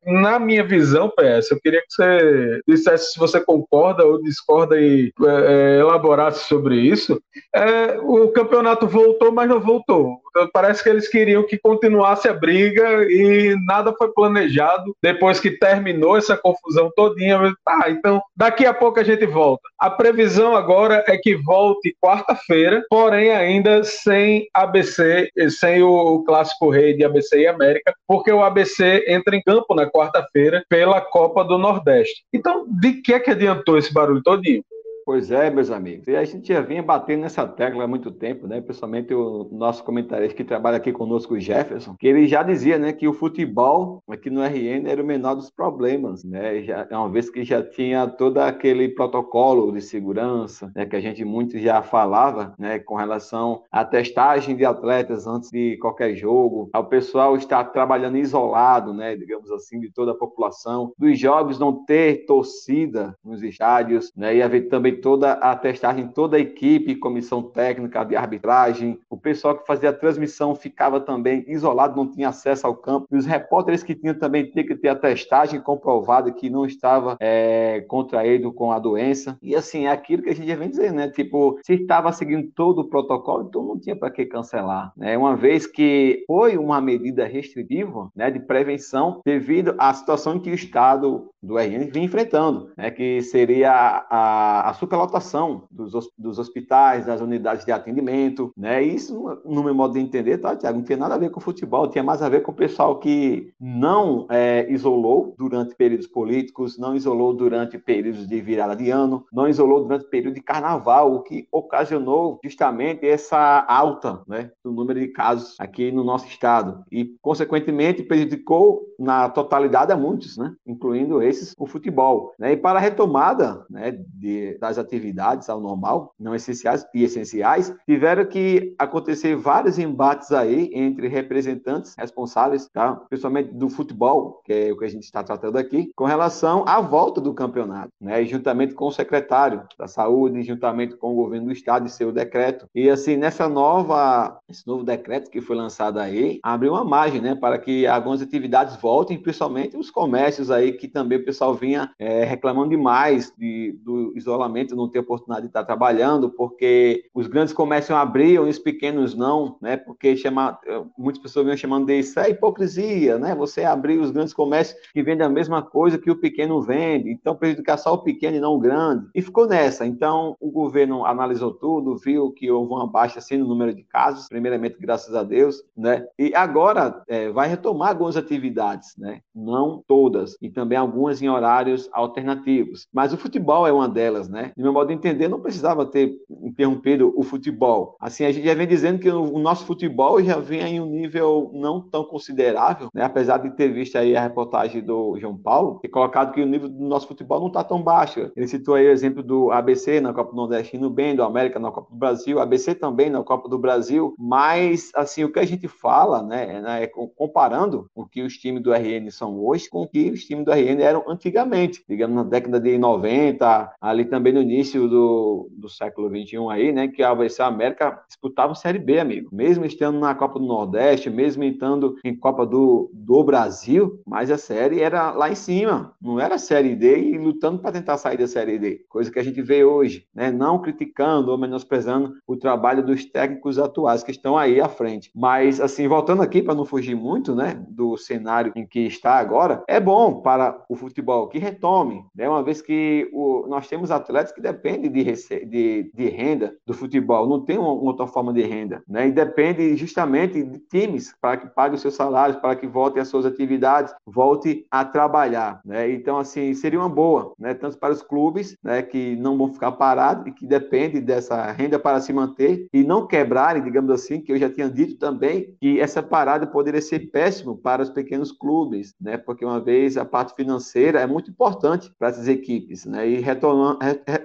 [SPEAKER 2] na minha visão, PS, eu queria que você dissesse se você concorda ou discorda e é, é elaborasse sobre isso. É, o campeonato voltou, mas não voltou. Parece que eles queriam que continuasse a briga e nada foi planejado depois que terminou essa confusão todinha, tá, então daqui a pouco a gente volta. A previsão agora é que volte quarta-feira, porém ainda sem ABC, sem o clássico rei de ABC e América, porque o ABC entra em campo na quarta-feira pela Copa do Nordeste. Então, de que é que adiantou esse barulho todinho?
[SPEAKER 4] Pois é, meus amigos. E a gente já vinha batendo nessa tecla há muito tempo, né? Principalmente o nosso comentarista que trabalha aqui conosco, o Jefferson, que ele já dizia, né, que o futebol aqui no RN era o menor dos problemas, né? Já, uma vez que já tinha todo aquele protocolo de segurança, né, que a gente muito já falava, né, com relação à testagem de atletas antes de qualquer jogo, ao pessoal estar trabalhando isolado, né, digamos assim, de toda a população, dos jogos não ter torcida nos estádios, né, e haver também toda a testagem, toda a equipe, comissão técnica de arbitragem, o pessoal que fazia a transmissão ficava também isolado, não tinha acesso ao campo, e os repórteres que tinham também tinham que ter a testagem comprovada que não estava é, contraído com a doença. E assim, é aquilo que a gente já vem dizer, né? Tipo, se estava seguindo todo o protocolo, então não tinha para que cancelar, né? Uma vez que foi uma medida restritiva, né, de prevenção, devido à situação que o Estado do RN vinha enfrentando, né, que seria a, a superlotação dos, dos hospitais, das unidades de atendimento, né, isso, no meu modo de entender, tá, Tiago, não tinha nada a ver com futebol, tinha mais a ver com o pessoal que não é, isolou durante períodos políticos, não isolou durante períodos de virada de ano, não isolou durante período de carnaval, o que ocasionou justamente essa alta né, do número de casos aqui no nosso estado e, consequentemente, prejudicou na totalidade a muitos, né, incluindo esses o futebol. Né, e para a retomada né, de, das atividades ao normal, não essenciais e essenciais, tiveram que acontecer vários embates aí entre representantes responsáveis, tá, principalmente do futebol, que é o que a gente está tratando aqui, com relação à volta do campeonato, né, juntamente com o secretário da Saúde, juntamente com o governo do estado e seu decreto. E assim, nessa nova, esse novo decreto que foi lançado aí, abriu uma margem, né, para que algumas atividades voltem, principalmente os comércios aí que também o pessoal vinha é, reclamando demais de, do isolamento, não ter oportunidade de estar trabalhando, porque os grandes comércios abriam e os pequenos não, né, porque chama, muitas pessoas vinham chamando de isso é hipocrisia, né, você abrir os grandes comércios que vendem a mesma coisa que o pequeno vende, então prejudicar só o pequeno e não o grande, e ficou nessa, então o governo analisou tudo, viu que houve uma baixa assim no número de casos, primeiramente graças a Deus, né? E agora é, vai retomar algumas atividades, né? Não todas, e também algumas em horários alternativos. Mas o futebol é uma delas, né? No meu modo de entender, não precisava ter interrompido o futebol. Assim, a gente já vem dizendo que o nosso futebol já vem em um nível não tão considerável, né? Apesar de ter visto aí a reportagem do João Paulo, ter colocado que o nível do nosso futebol não está tão baixo. Ele citou aí o exemplo do ABC na Copa do Nordeste indo bem, do América na Copa do Brasil, ABC também na Copa do Brasil, mas assim, o que a gente fala, né, é, é comparando o que os times do RN são hoje com o que os times do RN eram antigamente, digamos na década de 90, ali também no início do, do século 21 aí, né, que a ABC América disputava Série B, amigo. Mesmo estando na Copa do Nordeste, mesmo estando em Copa do, do Brasil, mas a série era lá em cima, não era Série D e lutando para tentar sair da Série D, coisa que a gente vê hoje, né, não criticando ou menosprezando o trabalho dos técnicos atuais que estão aí à frente. Mas, assim, voltando aqui para não fugir muito, né, do cenário em que está agora, é bom para o futebol que retome, né, uma vez que o, nós temos atletas que dependem de, de, de renda do futebol, não tem uma, outra forma de renda, né, e depende justamente de times para que paguem os seus salários, para que voltem às suas atividades, volte a trabalhar, né, então, assim, seria uma boa, né, tanto para os clubes, né, que não vão ficar parados e que dependem dessa renda para se manter e não quebrarem, digamos assim, que eu já tinha dito também que essa parada poderia ser péssimo para os pequenos clubes, né? Porque uma vez a parte financeira é muito importante para essas equipes, né? E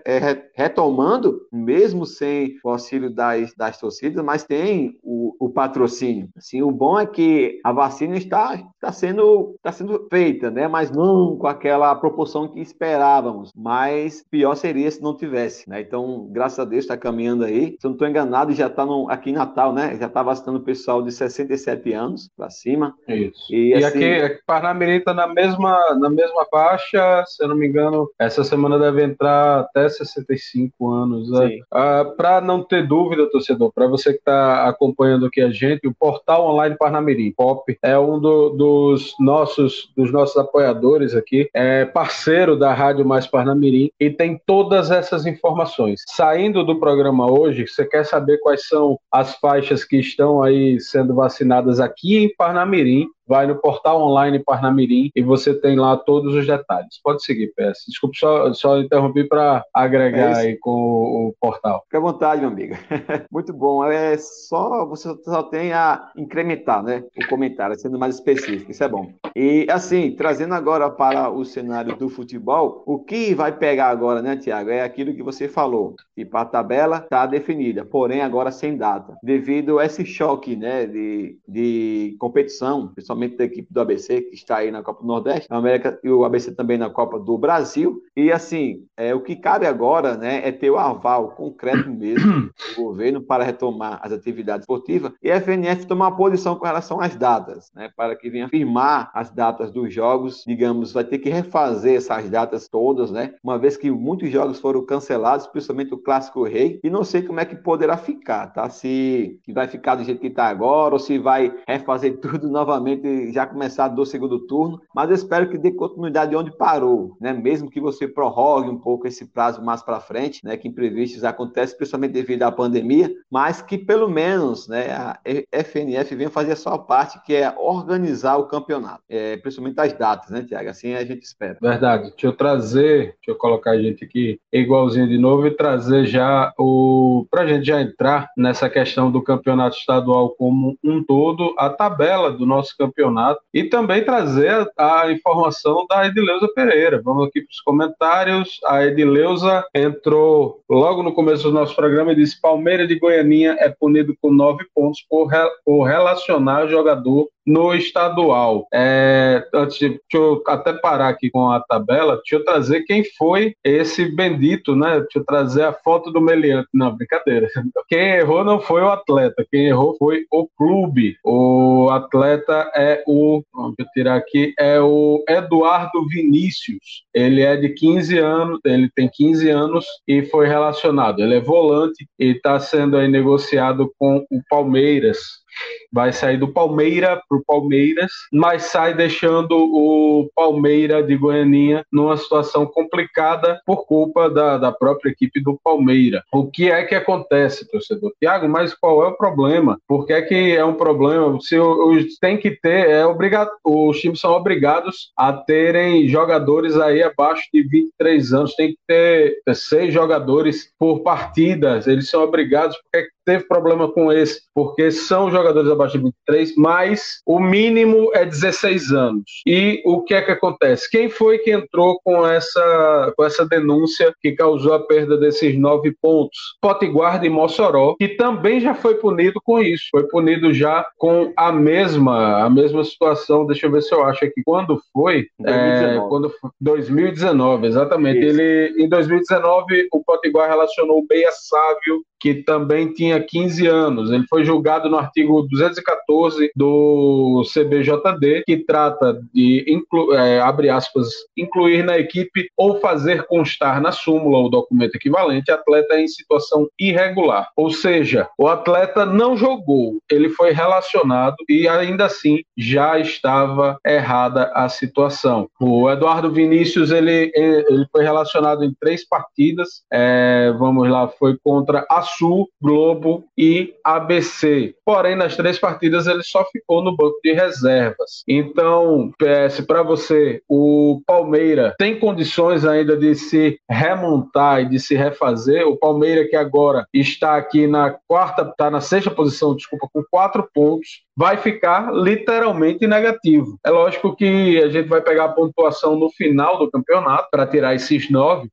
[SPEAKER 4] retomando, retomando mesmo sem o auxílio das, das torcidas, mas tem o, o patrocínio. Assim, o bom é que a vacina está, está, sendo, está sendo feita, né? Mas não com aquela proporção que esperávamos. Mas pior seria se não tivesse, né? Então, graças a Deus, está caminhando aí. Se eu não estou enganado, já está aqui em Natal, né? Já está vacinando o pessoal de 67 anos para cima.
[SPEAKER 2] Isso. E, e assim... aqui, Parnamirim está na mesma, na mesma faixa, se eu não me engano, essa semana deve entrar até 65 anos. Né? Ah, para não ter dúvida, torcedor, para você que está acompanhando aqui a gente, o portal online Parnamirim, POP, é um do, dos nossos dos nossos apoiadores aqui, é parceiro da Rádio Mais Parnamirim e tem todas essas informações. Saindo do programa hoje, você quer saber quais são as faixas que estão aí sendo vacinadas aqui em Parnamirim, vai no portal online Parnamirim e você tem lá todos os detalhes. Pode seguir, PS. Desculpe só, só interromper para agregar é aí com o, o, portal.
[SPEAKER 4] Fique à vontade, meu amigo. Muito bom. É só você só tem a incrementar, né, o comentário, sendo mais específico. Isso é bom. E assim, trazendo agora para o cenário do futebol, o que vai pegar agora, né, Tiago, é aquilo que você falou. Tipo, a tabela está definida, porém agora sem data, devido a esse choque, né, de, de competição, principalmente principalmente da equipe do ABC, que está aí na Copa do Nordeste, a América e o ABC também na Copa do Brasil. E assim, é, o que cabe agora né, é ter o aval concreto mesmo do governo para retomar as atividades esportivas e a FNF tomar posição com relação às datas, né, para que venha firmar as datas dos jogos. Digamos, vai ter que refazer essas datas todas, né, uma vez que muitos jogos foram cancelados, principalmente o Clássico Rei, e não sei como é que poderá ficar, tá? Se vai ficar do jeito que está agora ou se vai refazer tudo novamente gente já começar do segundo turno, mas eu espero que dê continuidade onde parou, né? Mesmo que você prorrogue um pouco esse prazo mais para frente, né? Que imprevistos acontecem, principalmente devido à pandemia, mas que pelo menos, né? A FNF venha fazer a sua parte, que é organizar o campeonato, é, principalmente as datas, né, Tiago? Assim a gente espera.
[SPEAKER 2] Verdade. Deixa eu trazer, deixa eu colocar a gente aqui igualzinho de novo e trazer já o para a gente já entrar nessa questão do campeonato estadual como um todo, a tabela do nosso campeonato e também trazer a informação da Edileuza Pereira. Vamos aqui para os comentários. A Edileuza entrou logo no começo do nosso programa e disse: Palmeiras de Goianinha é punido com nove pontos por, re, por relacionar jogador no estadual. É, antes de, deixa eu até parar aqui com a tabela, deixa eu trazer quem foi esse bendito, né? Deixa eu trazer a foto do Meliante. Não, brincadeira. Quem errou não foi o atleta, quem errou foi o clube. O atleta é o, vamos tirar aqui, é o Eduardo Vinícius. Ele é de 15 anos, ele tem 15 anos e foi relacionado. Ele é volante e está sendo aí negociado com o Palmeiras vai sair do Palmeira para o Palmeiras, mas sai deixando o Palmeira de Goianinha numa situação complicada por culpa da, da própria equipe do Palmeira. O que é que acontece, torcedor? Tiago, mas qual é o problema? Por que é que é um problema? Se os, tem que ter, é obrigado, os times são obrigados a terem jogadores aí abaixo de 23 anos, tem que ter seis jogadores por partidas, eles são obrigados, porque teve problema com esse, porque são jogadores abaixo de 23, mas o mínimo é 16 anos. E o que é que acontece? Quem foi que entrou com essa, com essa denúncia que causou a perda desses nove pontos? Potiguar de Mossoró, que também já foi punido com isso. Foi punido já com a mesma, a mesma situação. Deixa eu ver se eu acho aqui. Quando foi? 2019. É, quando foi? 2019, exatamente. Ele, em 2019, o Potiguar relacionou o Beia Sávio que também tinha 15 anos. Ele foi julgado no artigo 214 do CBJD, que trata de, inclu é, abre aspas, incluir na equipe ou fazer constar na súmula ou documento equivalente atleta em situação irregular. Ou seja, o atleta não jogou, ele foi relacionado e ainda assim já estava errada a situação. O Eduardo Vinícius, ele, ele foi relacionado em três partidas, é, vamos lá, foi contra a Sul, Globo e ABC. Porém, nas três partidas ele só ficou no banco de reservas. Então, PS para você, o Palmeira tem condições ainda de se remontar e de se refazer. O Palmeira que agora está aqui na quarta, está na sexta posição, desculpa, com quatro pontos, vai ficar literalmente negativo. É lógico que a gente vai pegar a pontuação no final do campeonato para tirar esses nove,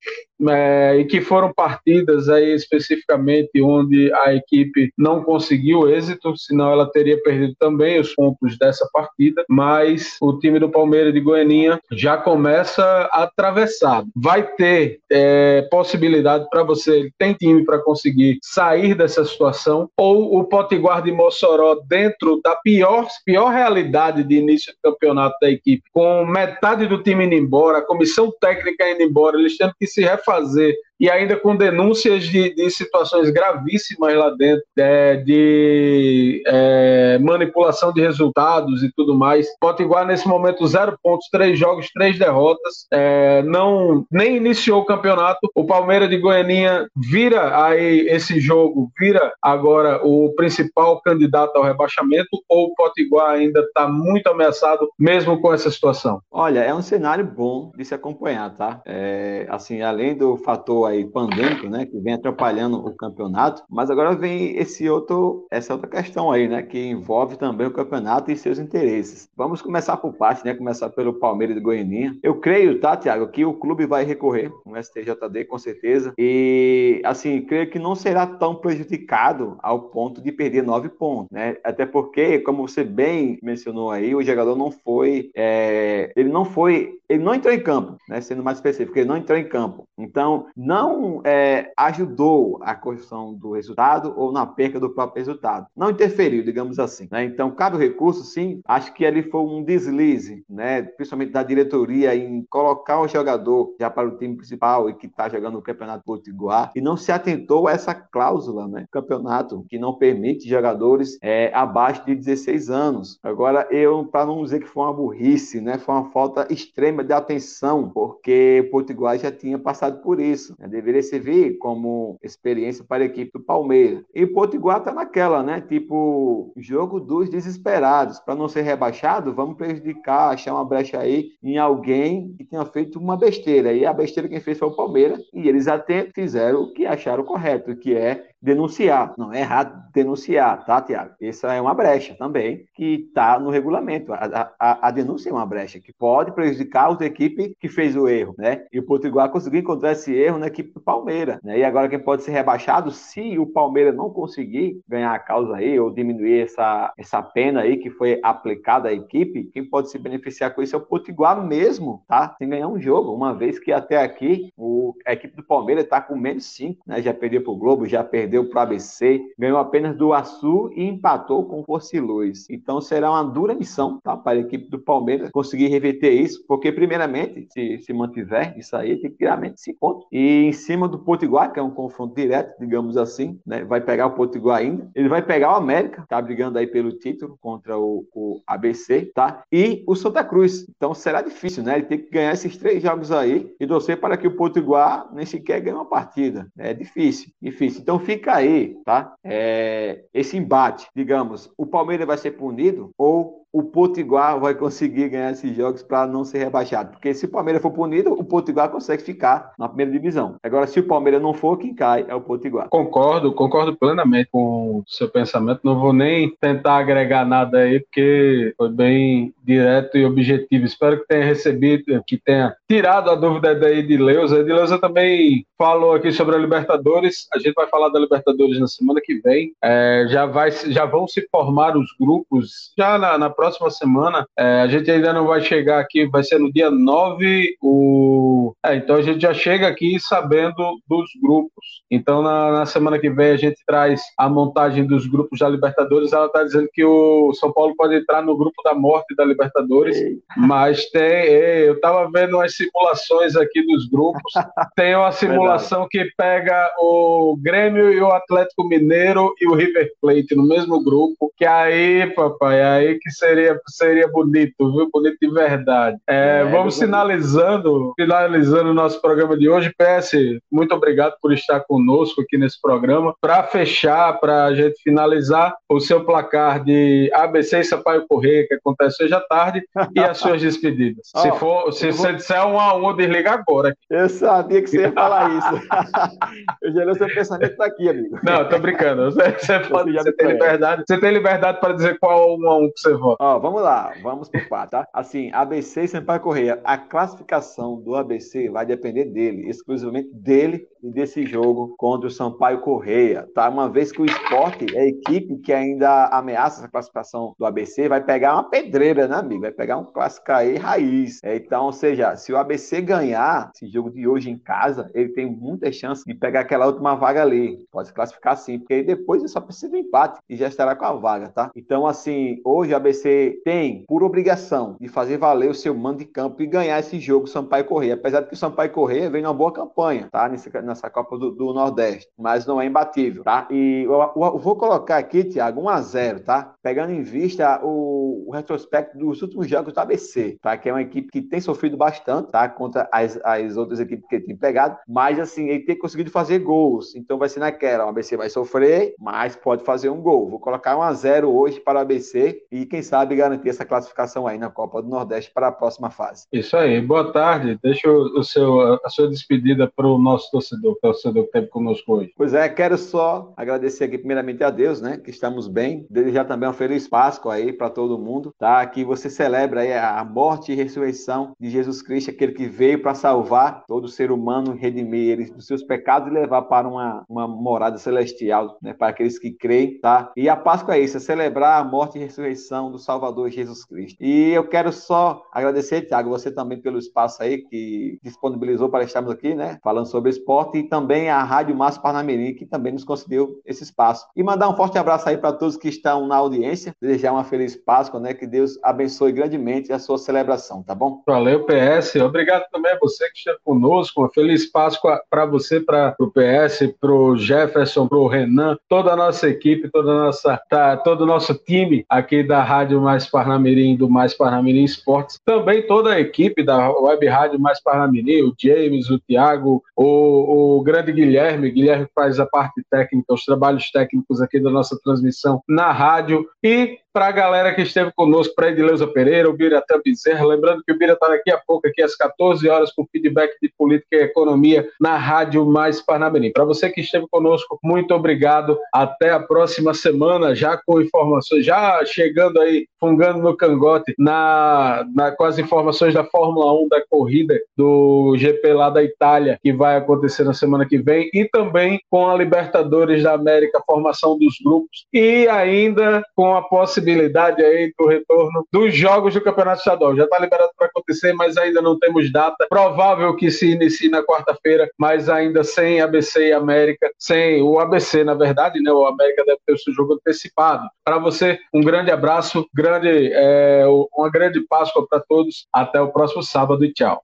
[SPEAKER 2] é, e que foram partidas aí especificamente onde a equipe não conseguiu êxito, senão ela teria perdido também os pontos dessa partida, mas o time do Palmeiras de Goianinha já começa atravessado. Vai ter é, possibilidade para você, tem time para conseguir sair dessa situação, ou o Potiguar de Mossoró dentro da pior, pior realidade de início do campeonato da equipe, com metade do time indo embora, a comissão técnica indo embora, eles tendo que se refazer e ainda com denúncias de, de situações gravíssimas lá dentro, é, de é, manipulação de resultados e tudo mais. Potiguar, nesse momento, zero pontos, três jogos, três derrotas, é, não nem iniciou o campeonato. O Palmeiras de Goianinha vira aí esse jogo, vira agora o principal candidato ao rebaixamento, ou o Potiguar ainda está muito ameaçado, mesmo com essa situação?
[SPEAKER 4] Olha, é um cenário bom de se acompanhar, tá? É, assim, além do fator aí pandêmico, né, que vem atrapalhando o campeonato, mas agora vem esse outro, essa outra questão aí, né, que envolve também o campeonato e seus interesses. Vamos começar por parte, né, começar pelo Palmeiras de Goianinha. Eu creio, tá, Tiago, que o clube vai recorrer no STJD com certeza e, assim, creio que não será tão prejudicado ao ponto de perder nove pontos, né, até porque, como você bem mencionou aí, o jogador não foi, é, ele não foi ele não entrou em campo, né? Sendo mais específico, ele não entrou em campo. Então, não é, ajudou a construção do resultado ou na perca do próprio resultado. Não interferiu, digamos assim. Né? Então, cabe o recurso, sim. Acho que ali foi um deslize, né? Principalmente da diretoria em colocar o jogador já para o time principal e que está jogando o Campeonato Potiguar e não se atentou a essa cláusula, né? Campeonato que não permite jogadores é, abaixo de 16 anos. Agora, eu, para não dizer que foi uma burrice, né? Foi uma falta extrema de atenção, porque o Potiguar já tinha passado por isso. Né? Deveria servir como experiência para a equipe do Palmeiras. E Potiguar está naquela, né? Tipo, jogo dos desesperados. Para não ser rebaixado, vamos prejudicar, achar uma brecha aí em alguém que tenha feito uma besteira. E a besteira quem fez foi o Palmeiras. E eles até fizeram o que acharam correto, que é denunciar. Não é errado denunciar, tá, Tiago? Essa é uma brecha também que está no regulamento. A, a, a, denúncia é uma brecha que pode prejudicar a equipe que fez o erro, né? E o Potiguar conseguiu encontrar esse erro na equipe do Palmeiras, né? E agora quem pode ser rebaixado se o Palmeiras não conseguir ganhar a causa aí ou diminuir essa, essa pena aí que foi aplicada à equipe, quem pode se beneficiar com isso é o Potiguar mesmo, tá? Sem ganhar um jogo, uma vez que até aqui o, a equipe do Palmeiras está com menos 5, né? Já perdeu para o Globo, já perdeu perdeu para o ABC, ganhou apenas do Açu e empatou com o Força Luz. Então será uma dura missão tá, para a equipe do Palmeiras conseguir reverter isso, porque primeiramente, se, se mantiver isso aí, tem que tirar mente esse. E em cima do Potiguar, que é um confronto direto, digamos assim, né, vai pegar o Potiguar ainda, ele vai pegar o América, tá brigando aí pelo título contra o, o ABC, tá? E o Santa Cruz. Então será difícil, né? Ele tem que ganhar esses três jogos aí e torcer para que o Potiguar nem sequer ganhe uma partida. É difícil, difícil. Então fica fica aí, tá? É, esse embate, digamos, o Palmeiras vai ser punido ou o Potiguar vai conseguir ganhar esses jogos para não ser rebaixado. Porque se o Palmeiras for punido, o Potiguar consegue ficar na primeira divisão. Agora, se o Palmeiras não for, quem cai é o Potiguar.
[SPEAKER 2] Concordo, concordo plenamente com o seu pensamento. Não vou nem tentar agregar nada aí, porque foi bem direto e objetivo. Espero que tenha recebido, que tenha tirado a dúvida daí de Leusa. Edileuza também falou aqui sobre a Libertadores. A gente vai falar da Libertadores na semana que vem. É, já, vai, já vão se formar os grupos já na, na próxima semana. É, a gente ainda não vai chegar aqui, vai ser no dia 9, o... É, então a gente já chega aqui sabendo dos grupos. Então na, na, semana que vem a gente traz a montagem dos grupos da Libertadores. Ela está dizendo que o São Paulo pode entrar no grupo da morte da Libertadores, mas tem. É, eu estava vendo umas simulações aqui dos grupos. Tem uma simulação que pega o Grêmio e o Atlético Mineiro e o River Plate no mesmo grupo. Que aí, papai, aí que você seria, seria bonito, viu? Bonito de verdade. É, é, vamos finalizando, finalizando o nosso programa de hoje. PS, muito obrigado por estar conosco aqui nesse programa. Para fechar, para a gente finalizar, o seu placar de ABC e Sampaio Correia, que acontece hoje à tarde, e as suas despedidas. Oh, se for, se você vou... disser um a um, desliga agora.
[SPEAKER 4] Eu sabia que você ia falar isso. eu já seu pensamento tá aqui, amigo.
[SPEAKER 2] Não, tô brincando. Você, você, pode, você tem liberdade, você tem liberdade para dizer qual um a um que você vota.
[SPEAKER 4] Ó, vamos lá, vamos por parte, tá? Assim, ABC e Sampaio Correia. A classificação do ABC vai depender dele, exclusivamente dele e desse jogo contra o Sampaio Correia, tá? Uma vez que o esporte é a equipe que ainda ameaça essa classificação do ABC, vai pegar uma pedreira, né, amigo? Vai pegar um clássico aí raiz. Então, ou seja, se o ABC ganhar esse jogo de hoje em casa, ele tem muitas chances de pegar aquela última vaga ali. Pode se classificar sim, porque aí depois ele só precisa de empate e já estará com a vaga, tá? Então, assim, hoje o ABC tem por obrigação de fazer valer o seu mando de campo e ganhar esse jogo Sampaio Correia. Apesar de que o Sampaio Correia vem numa boa campanha, tá? Nessa, nessa Copa do, do, Nordeste, mas não é imbatível, tá? E eu, eu, vou colocar aqui, Thiago, 1 a 0 tá? Pegando em vista o, o, retrospecto dos últimos jogos do ABC, tá? Que é uma equipe que tem sofrido bastante, tá? Contra as, as outras equipes que ele tem pegado, mas assim, ele tem conseguido fazer gols, então vai ser naquela, o ABC vai sofrer, mas pode fazer um gol. Vou colocar 1 a 0 hoje para o ABC e quem sabe sabe garantir essa classificação aí na Copa do Nordeste para a próxima fase.
[SPEAKER 2] Isso aí. Boa tarde. Deixa o seu, a sua despedida para o nosso torcedor. Torcedor, torcedor que esteve conosco hoje.
[SPEAKER 4] Pois é, quero só agradecer aqui primeiramente a Deus, né, que estamos bem, desejar também uma feliz Páscoa aí para todo mundo, tá? Que você celebra aí a morte e ressurreição de Jesus Cristo, aquele que veio para salvar todo ser humano, redimir eles dos seus pecados e levar para uma, uma morada celestial, né, para aqueles que creem, tá? E a Páscoa é isso, é celebrar a morte e ressurreição do Salvador Jesus Cristo. E eu quero só agradecer, Tiago, você também pelo espaço aí que disponibilizou para estarmos aqui, né, falando sobre esporte e também a Rádio Márcio Parnamirim, que também nos concedeu esse espaço. E mandar um forte abraço aí para todos que estão na audiência, desejar uma feliz Páscoa, né, que Deus abençoe grandemente a sua celebração, tá bom?
[SPEAKER 2] Valeu, PS. Obrigado também a você que está conosco. Uma feliz Páscoa para você, para o PS, para o Jefferson, para o Renan, toda a nossa equipe, toda a nossa, tá, todo o nosso time aqui da Rádio Mais Parnamirim, do Mais Parnamirim Esportes. Também toda a equipe da Web Rádio Mais Parnamirim, o James, o Tiago, o, o grande Guilherme, Guilherme faz a parte técnica, os trabalhos técnicos aqui da nossa transmissão na rádio. E para a galera que esteve conosco, para Edileuza Pereira, o Biratã Bezerra, lembrando que o Bira está daqui a pouco, aqui às 14 horas, com feedback de política e economia na Rádio Mais Parnamirim. Para você que esteve conosco, muito obrigado. Até a próxima semana, já com informações, já chegando aí, fungando no cangote, na, na, com as informações da Fórmula 1, da corrida do GP lá da Itália, que vai acontecer na semana que vem, e também com a Libertadores da América, formação dos grupos, e ainda com a possibilidade possibilidade aí do retorno dos jogos do Campeonato Estadual. Já está liberado para acontecer, mas ainda não temos data. Provável que se inicie na quarta-feira, mas ainda sem ABC e América, sem o ABC, na verdade, né? O América deve ter o seu jogo antecipado. Para você, um grande abraço, grande, é, uma grande Páscoa para todos. Até o próximo sábado e tchau.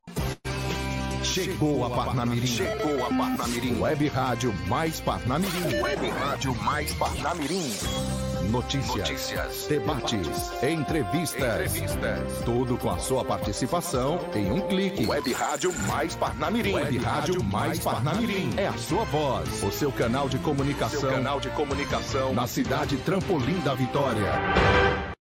[SPEAKER 1] Chegou a Parnamirim. Chegou a Parnamirim. Web Rádio Mais Parnamirim. Web Rádio Mais Parnamirim. Notícias, Notícias debates, debates entrevistas, entrevistas. Tudo com a sua participação em um clique. Web Rádio Mais Parnamirim. Web Rádio Mais Parnamirim. É a sua voz, o seu canal de comunicação. Seu canal de comunicação na cidade Trampolim da Vitória.